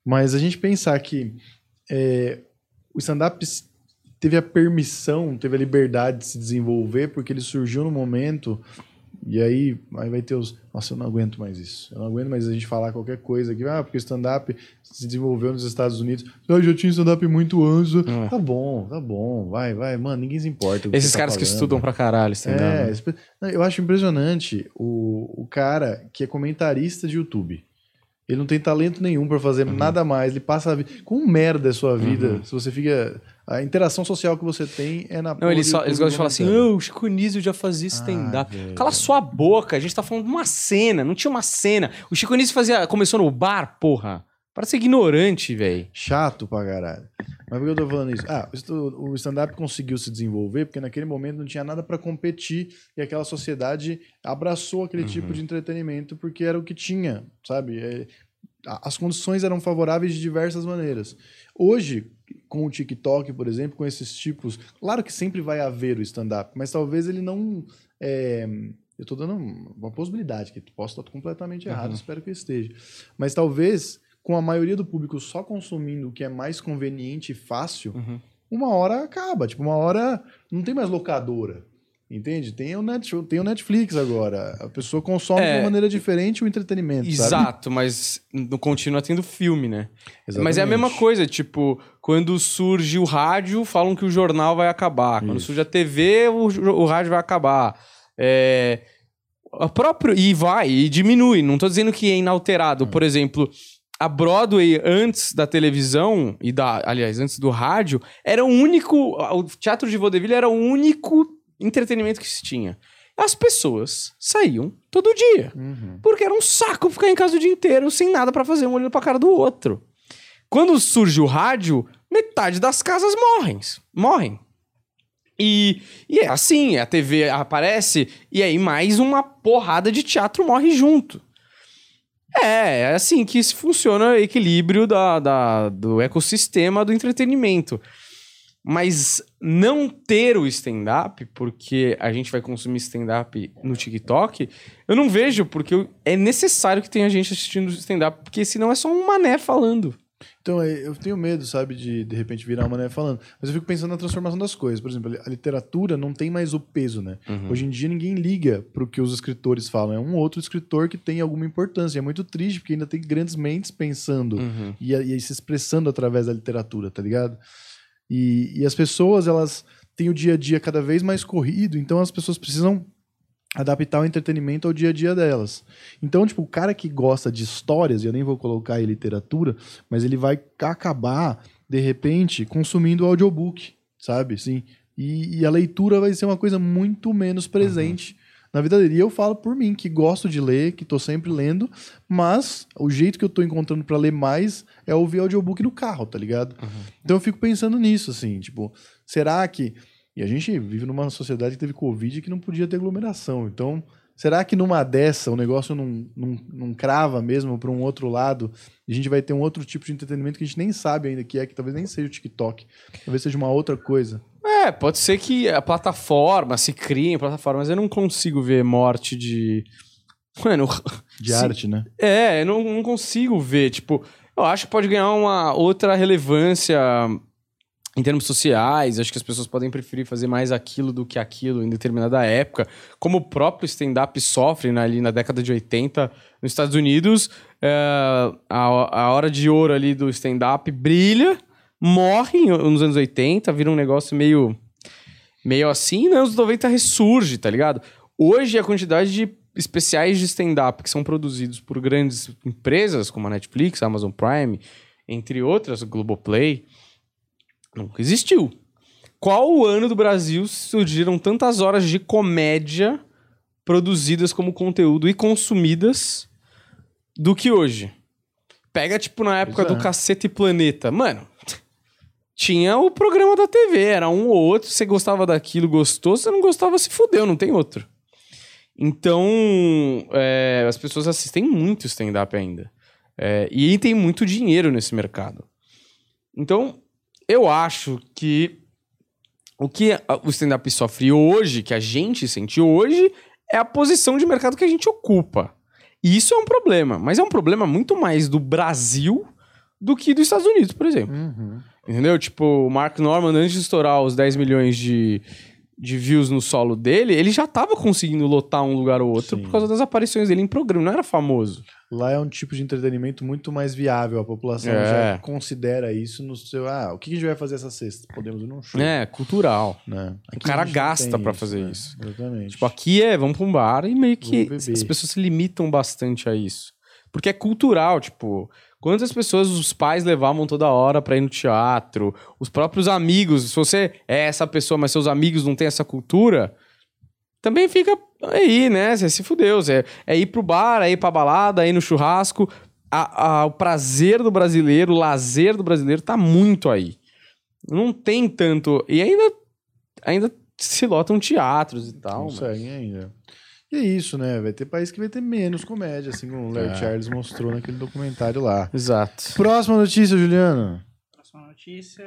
Mas a gente pensar que é, o stand-up teve a permissão, teve a liberdade de se desenvolver, porque ele surgiu no momento. E aí, aí vai ter os. Nossa, eu não aguento mais isso. Eu não aguento mais a gente falar qualquer coisa aqui. Ah, porque o stand-up se desenvolveu nos Estados Unidos. Ah, já tinha stand-up muito antes. É. Tá bom, tá bom. Vai, vai. Mano, ninguém se importa. Esses tá caras que falando. estudam pra caralho stand-up. É, né? eu acho impressionante o, o cara que é comentarista de YouTube. Ele não tem talento nenhum pra fazer Uhum. nada mais. Ele passa a vida. Com merda é sua vida. Se você fica. A interação social que você tem é na. Não, eles, só, eles gostam de falar assim. "Ah, o Chico Nísio já fazia stand-up. velho. Cala sua boca, a gente tá falando de uma cena, não tinha uma cena. O Chico Nísio fazia, começou no bar, porra. Para ser ignorante, velho. Chato pra caralho. Mas por que eu tô falando isso? Ah, o stand-up conseguiu se desenvolver porque naquele momento não tinha nada pra competir e aquela sociedade abraçou aquele Uhum. tipo de entretenimento porque era o que tinha, sabe? É, as condições eram favoráveis de diversas maneiras. Hoje, com o TikTok, por exemplo, com esses tipos, claro que sempre vai haver o stand-up, mas talvez ele não. é, eu tô dando uma possibilidade, que posso estar completamente errado, Uhum. espero que esteja. Mas talvez, com a maioria do público só consumindo o que é mais conveniente e fácil, Uhum. uma hora acaba. Tipo, uma hora não tem mais locadora. Entende? Tem o, Net, tem o Netflix agora. A pessoa consome É. de uma maneira diferente o entretenimento. sabe? Exato, mas no continua tendo filme, né? Exatamente. Mas é a mesma coisa, tipo, quando surge o rádio, falam que o jornal vai acabar. Quando Isso. surge a TV, o, o rádio vai acabar. É, a próprio, e vai, e diminui. Não tô dizendo que é inalterado. Hum. Por exemplo, a Broadway, antes da televisão, e da, aliás, antes do rádio, era o único. O teatro de vaudeville era o único entretenimento que se tinha. As pessoas saíam todo dia. Uhum. Porque era um saco ficar em casa o dia inteiro sem nada pra fazer, um olhando pra cara do outro. Quando surge o rádio, metade das casas morrem. Morrem. E, e é assim, a TV aparece e aí mais uma porrada de teatro morre junto. É, é assim que se funciona o equilíbrio da, da- do ecossistema do entretenimento. Mas não ter o stand-up, porque a gente vai consumir stand-up no TikTok, eu não vejo, porque é necessário que tenha gente assistindo stand-up, porque senão é só um mané falando. Então, é, eu tenho medo, sabe, de de repente virar uma né, falando. Mas eu fico pensando na transformação das coisas. Por exemplo, a literatura não tem mais o peso, né? Uhum. Hoje em dia ninguém liga pro que os escritores falam. É um outro escritor que tem alguma importância. É muito triste, porque ainda tem grandes mentes pensando Uhum. e, e se expressando através da literatura, tá ligado? E, e as pessoas, elas têm o dia a dia cada vez mais corrido, então as pessoas precisam adaptar o entretenimento ao dia a dia delas. Então, tipo, o cara que gosta de histórias, e eu nem vou colocar aí literatura, mas ele vai acabar, de repente, consumindo o audiobook, sabe? Sim. E, e a leitura vai ser uma coisa muito menos presente na vida dele. E eu falo por mim, que gosto de ler, que tô sempre lendo, mas o jeito que eu tô encontrando pra ler mais é ouvir audiobook no carro, tá ligado? Então eu fico pensando nisso, assim, tipo, será que. E a gente vive numa sociedade que teve Covid e que não podia ter aglomeração. Então, será que numa dessa o negócio não, não, não crava mesmo para um outro lado? E a gente vai ter um outro tipo de entretenimento que a gente nem sabe ainda que é, que talvez nem seja o TikTok. Talvez seja uma outra coisa. É, pode ser que a plataforma se crie em plataforma, mas eu não consigo ver morte de. Mano, De Sim. arte, né? É, eu não, não consigo ver. Tipo, eu acho que pode ganhar uma outra relevância em termos sociais. Acho que as pessoas podem preferir fazer mais aquilo do que aquilo em determinada época. Como o próprio stand-up sofre né, ali na década de 80 nos Estados Unidos, é, a, a hora de ouro ali do stand-up brilha, morre nos anos 80, vira um negócio meio. Meio assim, e nos anos 90 ressurge, tá ligado? Hoje a quantidade de especiais de stand-up que são produzidos por grandes empresas como a Netflix, a Amazon Prime, entre outras, o Globoplay, nunca existiu. Qual o ano do Brasil surgiram tantas horas de comédia produzidas como conteúdo e consumidas do que hoje? Pega, tipo, na época é. do Cacete Planeta. Mano, tinha o programa da TV, era um ou outro. Você gostava daquilo, gostou. Se não gostava, se fudeu, não tem outro. Então, é, as pessoas assistem muito stand-up ainda. É, e tem muito dinheiro nesse mercado. Então, eu acho que o que o stand-up sofre hoje, que a gente sente hoje, é a posição de mercado que a gente ocupa. E isso é um problema, mas é um problema muito mais do Brasil do que dos Estados Unidos, por exemplo. Entendeu? Tipo, o Mark Norman, antes de estourar os 10 milhões de, de views no solo dele, ele já tava conseguindo lotar um lugar ou outro Sim. por causa das aparições dele em programa. Não era famoso. Lá é um tipo de entretenimento muito mais viável. A população É. já considera isso no seu. Ah, o que a gente vai fazer essa sexta? Podemos ir num show. É, cultural. Né? O cara gasta pra fazer né? isso. Exatamente. Tipo, aqui é, vamos pra um bar e meio que as pessoas se limitam bastante a isso. Porque é cultural, tipo, quantas pessoas os pais levavam toda hora pra ir no teatro, os próprios amigos, se você é essa pessoa, mas seus amigos não têm essa cultura, também fica aí, né? Você se fudeu. Você é ir pro bar, é ir pra balada, é ir no churrasco. A- a- o prazer do brasileiro, o lazer do brasileiro tá muito aí. Não tem tanto. E ainda, ainda se lotam teatros e tal. Conseguem ainda. E é isso, né? Vai ter país que vai ter menos comédia, assim como o Larry É. Charles mostrou naquele documentário lá. Exato. Próxima notícia, Juliano. Próxima notícia.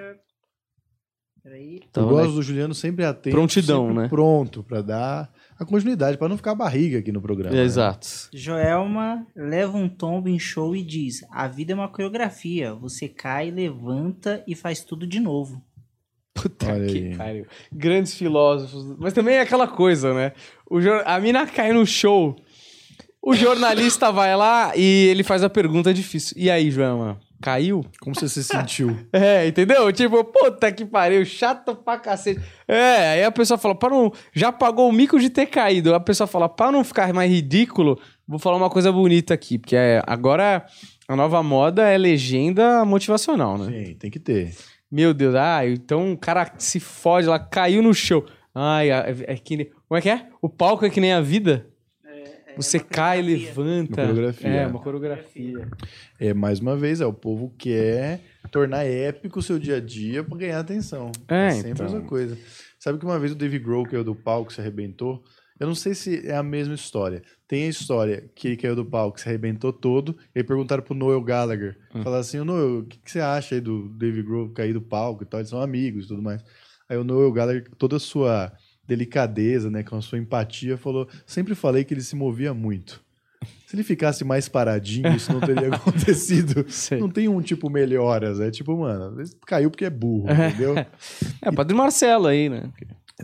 Peraí. eu Então, gosto né? do Juliano sempre atento. Prontidão, sempre né? Pronto pra dar a continuidade, pra não ficar barriga aqui no programa. né? Exato. Joelma leva um tombo em show e diz: A vida é uma coreografia. Você cai, levanta e faz tudo de novo. Puta Olha que pariu. Grandes filósofos. Mas também é aquela coisa, né? O A mina cai no show. O jornalista vai lá e ele faz a pergunta difícil. E aí, Joelma? Caiu? Como você se sentiu? É, entendeu? Tipo, puta que pariu, chato pra cacete. É, aí a pessoa fala, para não. Já pagou o mico de ter caído. A pessoa fala, para não ficar mais ridículo, vou falar uma coisa bonita aqui, porque é, agora a nova moda é legenda motivacional, né? Sim, tem que ter. Meu Deus, ah, então o cara se fode lá, caiu no show. Ai, é, é que nem. Como é que é? O palco é que nem a vida? Você uma cai, coreografia. levanta. Uma coreografia. É, uma coreografia. É, mais uma vez, é o povo quer tornar épico o seu dia a dia pra ganhar atenção. É, sempre então. a mesma coisa. Sabe que uma vez o Dave Grohl caiu do palco, se arrebentou? Eu não sei se é a mesma história. Tem a história que ele caiu do palco, se arrebentou todo, e aí perguntaram pro Noel Gallagher. Hum. Falaram assim, ô Noel, o que, que você acha aí do Dave Grohl cair do palco e tal? Eles são amigos e tudo mais. Aí o Noel Gallagher, com toda a sua delicadeza, né, com a sua empatia, falou, sempre falei que ele se movia muito. Se ele ficasse mais paradinho, isso não teria acontecido. Sei. Não tem um tipo melhoras, é tipo, mano, caiu porque é burro, entendeu? É, o Padre Marcelo aí, né?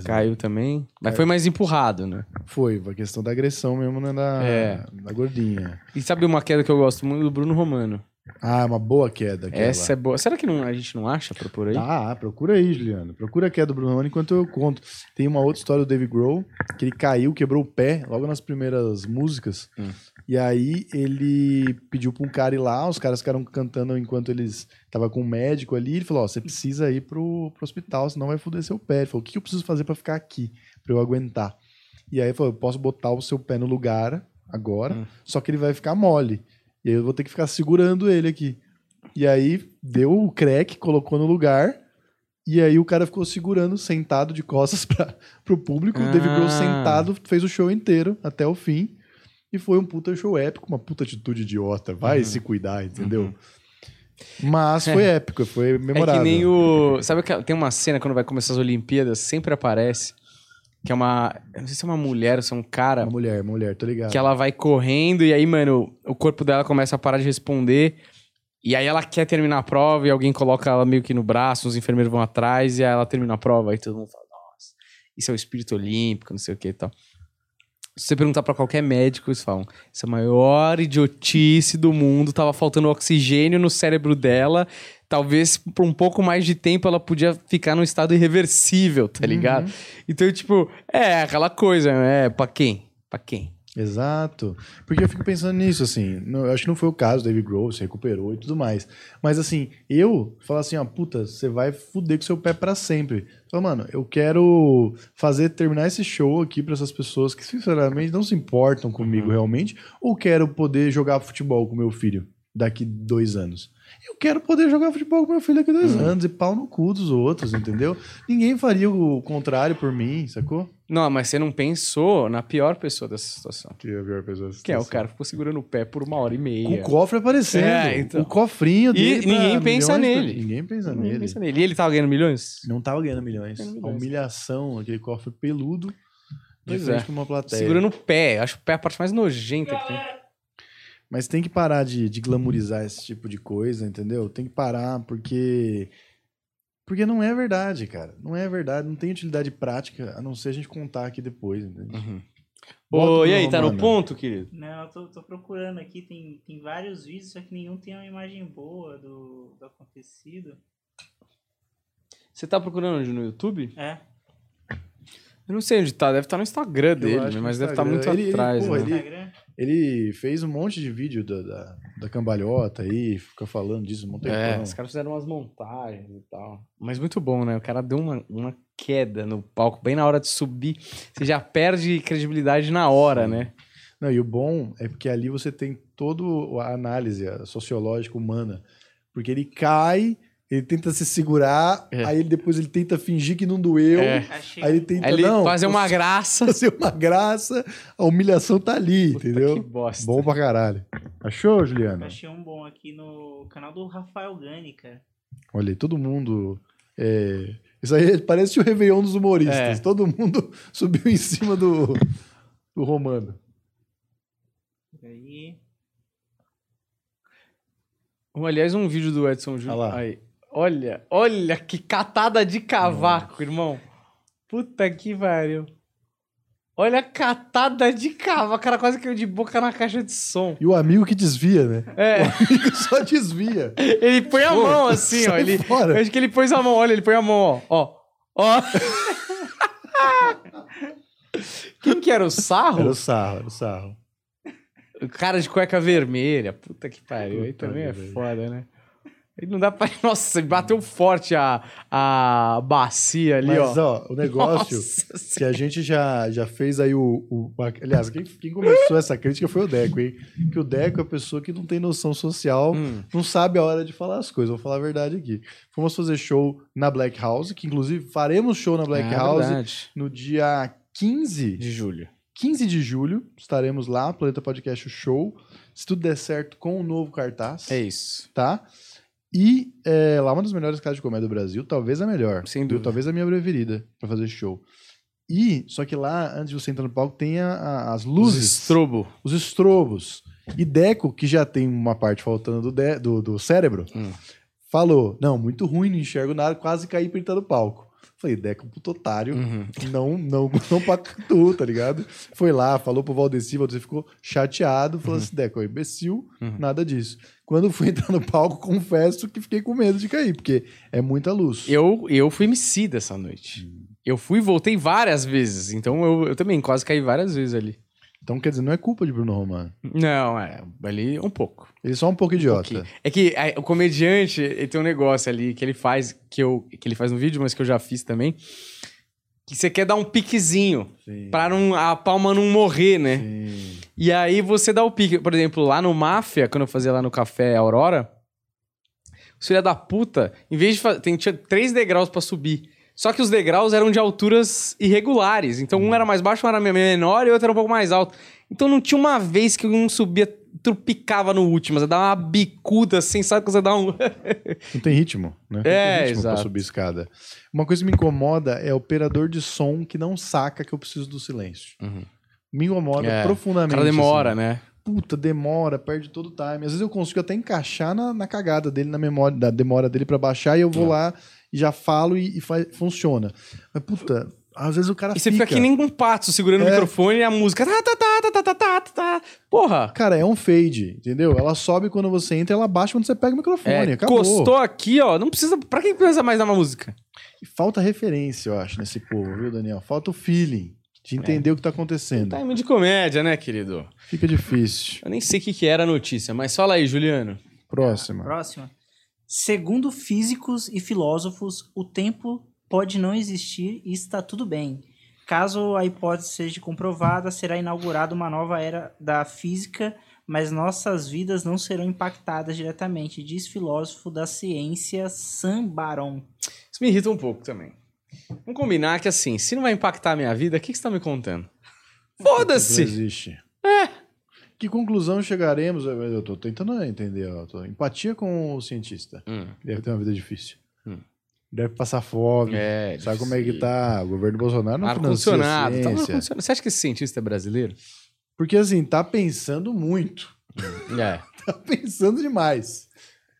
Caiu também. Mas Caiu. foi mais empurrado, né? Foi, a questão da agressão mesmo, né, da, É. da gordinha. E sabe uma queda que eu gosto muito do Bruno Romano? Ah, uma boa queda. aquela. Essa é boa. Será que não- a gente não acha por aí? Ah, procura aí, Juliano. Procura a queda do Bruno Romano enquanto eu conto. Tem uma outra história do Dave Grohl, que ele caiu, quebrou o pé logo nas primeiras músicas. Hum. E aí ele pediu pra um cara ir lá, os caras ficaram cantando enquanto eles tava com um médico ali. Ele falou: Ó, você precisa ir pro, pro hospital, senão vai foder seu pé. Ele falou: O que eu preciso fazer pra ficar aqui, pra eu aguentar? E aí ele falou: Eu posso botar o seu pé no lugar agora, Hum. só que ele vai ficar mole. E aí eu vou ter que ficar segurando ele aqui. E aí deu o crack, colocou no lugar. E aí o cara ficou segurando, sentado de costas para pro público. O Dave Grohl Ah. sentado, fez o show inteiro até o fim. E foi um puta show épico, uma puta atitude idiota. Vai Uhum. se cuidar, entendeu? Mas foi épico, foi É memorável. que nem o. Sabe que tem uma cena quando vai começar as Olimpíadas, sempre aparece. Que é uma. eu Não sei se é uma mulher ou se é um cara. Uma mulher, mulher, tô ligado. Que ela vai correndo e aí, mano, o corpo dela começa a parar de responder. E aí ela quer terminar a prova e alguém coloca ela meio que no braço, os enfermeiros vão atrás e aí ela termina a prova. Aí todo mundo fala, nossa, isso é o espírito olímpico, não sei o que e tal. Se você perguntar pra qualquer médico, eles falam, essa é a maior idiotice do mundo, tava faltando oxigênio no cérebro dela. Talvez por um pouco mais de tempo ela podia ficar num estado irreversível, tá ligado? Então, tipo, é aquela coisa, é, pra quem? Pra quem? Exato. Porque eu fico pensando nisso, assim. não- eu acho que não foi o caso, David Grohl se recuperou e tudo mais. Mas, assim, eu falo assim, ó, puta, você vai fuder com seu pé pra sempre. Então, mano, eu quero fazer, terminar esse show aqui pra essas pessoas que, sinceramente, não se importam comigo realmente, ou quero poder jogar futebol com meu filho daqui dois anos. Eu quero poder jogar futebol com meu filho daqui dois anos e pau no cu dos outros, entendeu? Ninguém faria o contrário por mim, sacou? Não, mas você não pensou na pior pessoa dessa situação. Que é a pior pessoa. Que é o cara que ficou segurando o pé por uma hora e Com meia. o cofre aparecendo. É, então. O cofrinho E dele. pra ninguém pensa milhões nele. por- Ninguém pensa Ninguém nele. pensa nele. E ele tava ganhando milhões? Não tava ganhando milhões. Ganhando A milhões. humilhação, aquele cofre peludo. Pois é. pra uma plateia. Segurando o pé. Acho o pé a parte mais nojenta que tem. Mas tem que parar de, de glamorizar esse tipo de coisa, entendeu? Tem que parar, porque. Porque não é verdade, cara. Não é verdade. Não tem utilidade prática, a não ser a gente contar aqui depois, entendeu? Uhum. Ô, e aí, tá no Romano. ponto, querido? Não, eu tô, tô procurando aqui, tem, tem vários vídeos, só que nenhum tem uma imagem boa do, do acontecido. Você tá procurando onde? No YouTube? É, Eu não sei onde tá. Deve estar no Instagram Eu dele, mas no deve estar muito Instagram. Ele- ele- atrás. porra, né? ele- Instagram. Ele fez um monte de vídeo da, da, da cambalhota aí, fica falando disso um monte de É, os caras fizeram umas montagens e tal. Mas muito bom, né? O cara deu uma, uma queda no palco bem na hora de subir. Você já perde credibilidade na hora, Sim. né? Não, e o bom é porque ali você tem toda a análise sociológica humana. Porque ele cai, ele tenta se segurar, É. aí ele, depois ele tenta fingir que não doeu, É. Achei aí ele tenta Aí ele não, fazer uma fazer graça. uma graça, a humilhação tá ali, Puta entendeu? Que bosta. Bom pra caralho. Achou, Juliano? achei um bom aqui no canal do Rafael Gani, cara. Olha aí, todo mundo... é, Isso aí parece o Réveillon dos humoristas. É. Todo mundo subiu em cima do, do Romano. Aí, Um, Aliás, um vídeo do Edson Júnior. Olha lá. Aí. Olha, olha que catada de cavaco, irmão. Puta que pariu. Olha a catada de cavaco. O cara quase caiu de boca na caixa de som. E o amigo que desvia, né? É, O amigo só desvia. ele põe a Pô, mão assim, ó. Ele, fora. eu acho que ele pôs a mão, olha, ele põe a mão, ó. Ó. Ó. Quem que era o sarro? Era o sarro, era o sarro. O cara de cueca vermelha. Puta que pariu. Aí também é foda, né? Aí não dá pra. Nossa, ele bateu forte a, a bacia ali, Mas, ó. ó, o negócio Nossa que a gente já, já fez aí o... o- aliás, quem, quem começou essa crítica foi o Deco, hein? Que o Deco é a pessoa que não tem noção social, Hum. não sabe a hora de falar as coisas. Vou falar a verdade aqui. Fomos fazer show na Black House, que inclusive faremos show na Black É House verdade. no dia 15 De julho. 15 de julho. Estaremos lá, Planeta Podcast Show. Se tudo der certo com o novo cartaz. É isso. tá? E é, lá uma das melhores casas de comédia do Brasil, talvez a melhor. Sem dúvida. Talvez a minha preferida pra fazer show. E, só que lá, antes de você entrar no palco, tem a- a- as Os luzes, estrobo. os estrobos. E Deco, que já tem uma parte faltando do, de- do, do cérebro, Hum. falou: Não, muito ruim, não enxergo nada, quase caí entrar no palco. Falei, Deco, puto otário, Uhum. não, não, não pactou, tá ligado? Foi lá, falou pro Valdeci, o Valdeci ficou chateado, falou assim: Deco, é imbecil, Uhum. nada disso. Quando fui entrar no palco, confesso que fiquei com medo de cair, porque é muita luz. Eu, eu fui MC dessa noite. Eu fui e voltei várias vezes. Então eu, eu também quase caí várias vezes ali. Então, quer dizer, não é culpa de Bruno Romano. Não, é. Ali um pouco. Ele é só um pouco idiota. pouquinho. É que é, o comediante, ele tem um negócio ali que ele faz, que, eu, que ele faz no vídeo, mas que eu já fiz também. Que você quer dar um piquezinho não, a palma não morrer, né? Sim. E aí você dá o pique. Por exemplo, lá no Máfia, quando eu fazia lá no Café Aurora, os filha da puta, em vez de fazer. Tem, tinha três degraus pra subir. Só que os degraus eram de alturas irregulares. Então um era mais baixo, um era menor e o outro era um pouco mais alto. Então não tinha uma vez que um subia, tropicava no último. Você dá uma bicuda assim, sabe que você dá um. Não tem ritmo, né? Não É, tem ritmo pra exato. subir escada. Uma coisa que me incomoda é operador de som que não saca que eu preciso do silêncio. Uhum. Me incomoda É, O profundamente. cara demora, assim. né? Puta, demora, perde todo o time. Às vezes eu consigo até encaixar na, na cagada dele, na memória, da demora dele pra baixar, e eu vou É. lá e já falo e, e funciona. Mas, puta, às vezes o cara E você fica que nem um pato segurando o É. microfone e a música. Tá, tá, tá, tá, tá, tá, tá, tá, tá. Porra! Cara, é um fade, entendeu? Ela sobe quando você entra, ela baixa quando você pega o microfone. É, acabou. encostou aqui, ó. Não precisa. Pra quem precisa mais dar uma música? E falta referência, eu acho, nesse povo, viu, Daniel? Falta o feeling de É. entender o que tá acontecendo. Time de comédia, né, querido? Fica difícil. Eu nem sei o que, que era a notícia, mas fala aí, Juliano. Próxima. Próxima. Segundo físicos e filósofos, o tempo pode não existir e está tudo bem. Caso a hipótese seja comprovada, será inaugurada uma nova era da física, mas nossas vidas não serão impactadas diretamente, diz filósofo da ciência Sam Baron. Isso me irrita um pouco também. Vamos combinar que assim, se não vai impactar a minha vida, o que, que você tá me contando? Não Foda-se! existe. É. Que conclusão chegaremos? Eu tô tentando entender. ó, tô- Empatia com o cientista. Hum, Deve ter uma vida difícil. Hum. Deve passar fome. é, Sabe como é que tá? O governo Bolsonaro não financia a. Tá ciência. ar-condicionado. Você acha que esse cientista é brasileiro? Porque assim, tá pensando muito. É. Tá pensando demais.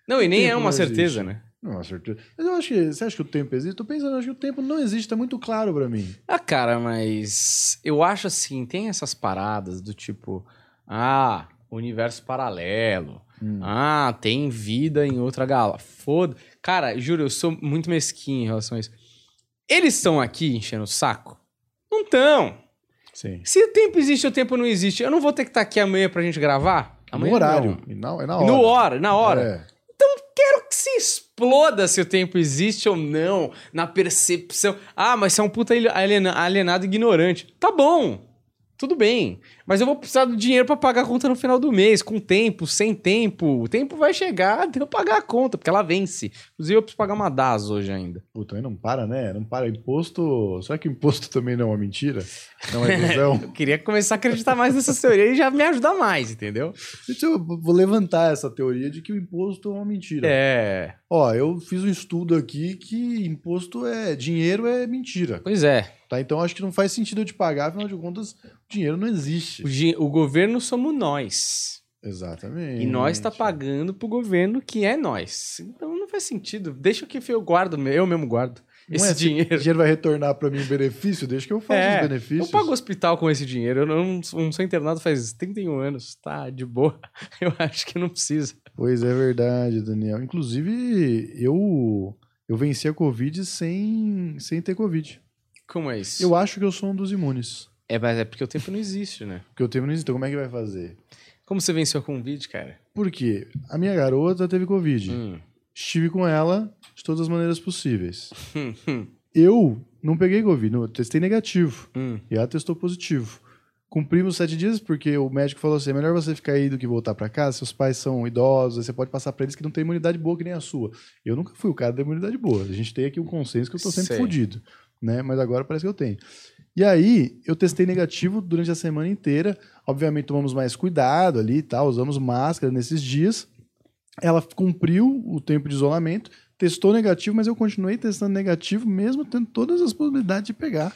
Não, e nem tempo é uma certeza, existe. né? Não, certeza. Mas eu acho que. Você acha que o tempo existe? Tô pensando, acho que o tempo não existe, tá muito claro pra mim. Ah, cara, mas eu acho assim, tem essas paradas do tipo, ah, universo paralelo. Hum. Ah, tem vida em outra galáxia. Foda. Cara, juro, eu sou muito mesquinho em relação a isso. Eles estão aqui enchendo o saco? Não estão. Se o tempo existe ou o tempo não existe, eu não vou ter que estar aqui amanhã pra gente gravar? No Amanhã horário. não. E na, é na hora. No hora, na hora. É. Quero que se exploda se o tempo existe ou não, na percepção. Ah, mas você é um puta aliena- alienado ignorante. Tá bom, tudo bem. Mas eu vou precisar do dinheiro pra pagar a conta no final do mês, com tempo, sem tempo. O tempo vai chegar de eu pagar a conta, porque ela vence. Inclusive, eu preciso pagar uma DAS hoje ainda. Puta, aí não para, né? Não para. Imposto. Será que imposto também não é uma mentira? Não é ilusão? Eu queria começar a acreditar mais nessa teoria e já me ajudar mais, entendeu? Deixa eu vou levantar essa teoria de que o imposto é uma mentira. É. Ó, eu fiz um estudo aqui que imposto é. Dinheiro é mentira. Pois é. Tá? Então acho que não faz sentido eu te pagar, afinal de contas, o dinheiro não existe. O, o governo somos nós. Exatamente. E nós tá pagando pro governo que é nós. Então não faz sentido. Deixa que eu guardo, eu mesmo guardo esse é, se dinheiro. O dinheiro vai retornar pra mim em benefício, deixa que eu faço É, os benefícios. Eu pago hospital com esse dinheiro. Eu não, não sou internado faz 31 anos. Tá de boa. Eu acho que não precisa. Pois é verdade, Daniel. Inclusive, eu eu venci a Covid sem, sem ter Covid. Como é isso? Eu acho que eu sou um dos imunes. É, mas é porque o tempo não existe, né? Porque eu tenho não existe. Então, como é que vai fazer? Como você venceu o vídeo, cara? Por quê? A minha garota teve Covid. Hum. Estive com ela de todas as maneiras possíveis. Eu não peguei Covid, eu testei negativo. Hum. E ela testou positivo. Cumprimos sete dias porque o médico falou assim: é melhor você ficar aí do que voltar pra casa. Seus pais são idosos, você pode passar pra eles que não tem imunidade boa que nem a sua. Eu nunca fui o cara da imunidade boa. A gente tem aqui um consenso que eu tô sempre Sei. fudido, né? Mas agora parece que eu tenho. E aí, eu testei negativo durante a semana inteira. Obviamente, tomamos mais cuidado ali e tal, usamos máscara nesses dias. Ela cumpriu o tempo de isolamento, testou negativo, mas eu continuei testando negativo, mesmo tendo todas as possibilidades de pegar.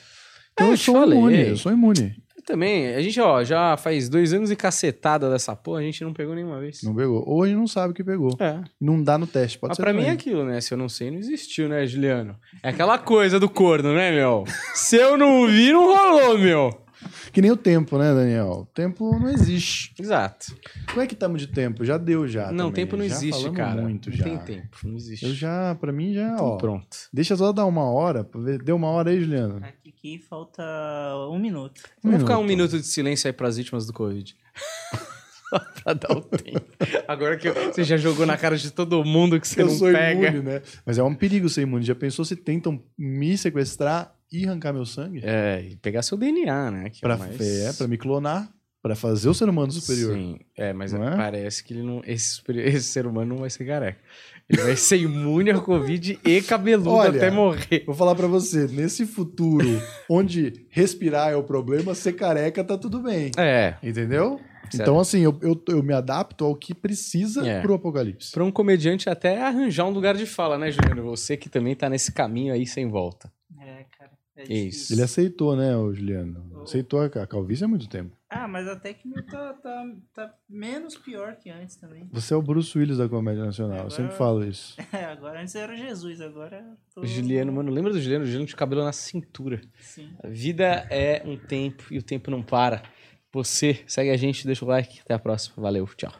Então É, eu sou falei. imune, eu sou imune. Eu também, a gente, ó, já faz dois anos e cacetada dessa porra, a gente não pegou nenhuma vez. Não pegou. Ou a gente não sabe que pegou. É. Não dá no teste, pode Mas ser pra mim é também. aquilo, né? Se eu não sei, não existiu, né, Juliano? É aquela coisa do corno, né, meu? Se eu não vi, não rolou, meu. Que nem o tempo, né, Daniel? O tempo não existe. Exato. Como é que estamos de tempo? Já deu já não, também. tempo não Já existe, cara. muito não já. tem tempo, não existe. Eu já, pra mim já, Então ó. pronto. Deixa só dar uma hora. Deu uma hora aí, Juliano. Aqui, aqui falta um minuto. Vamos ficar um minuto de silêncio aí pras vítimas do Covid. Só pra dar o tempo. Agora que eu- você já jogou na cara de todo mundo que você eu não sou pega. imune, né? Mas é um perigo ser imune. Já pensou se tentam me sequestrar e arrancar meu sangue? É, e pegar seu DNA, né? Que Pra, é, mais... é, pra me clonar, pra fazer o ser humano superior. Sim, é, mas é? parece que ele não, esse, esse ser humano não vai ser careca. Ele vai ser imune ao Covid e cabeludo Olha, até morrer. Vou falar pra você, nesse futuro onde respirar é o problema, ser careca tá tudo bem. É, Entendeu? Certo. Então, assim, eu, eu, eu me adapto ao que precisa É. pro apocalipse. pra um comediante até arranjar um lugar de fala, né, Juliano? Você que também tá nesse caminho aí sem volta. É, Isso. Ele aceitou, né, o Juliano? Aceitou a calvície há muito tempo. Ah, mas até que meu tá, tá, tá menos pior que antes também. Você é o Bruce Willis da comédia nacional, eu Agora- sempre falo isso. É, agora antes era o Jesus, agora tô... O Juliano, mano, lembra do Juliano? O Juliano tinha o cabelo na cintura. Sim. A vida é um tempo e o tempo não para. Você segue a gente, deixa o like. Até a próxima. Valeu, tchau.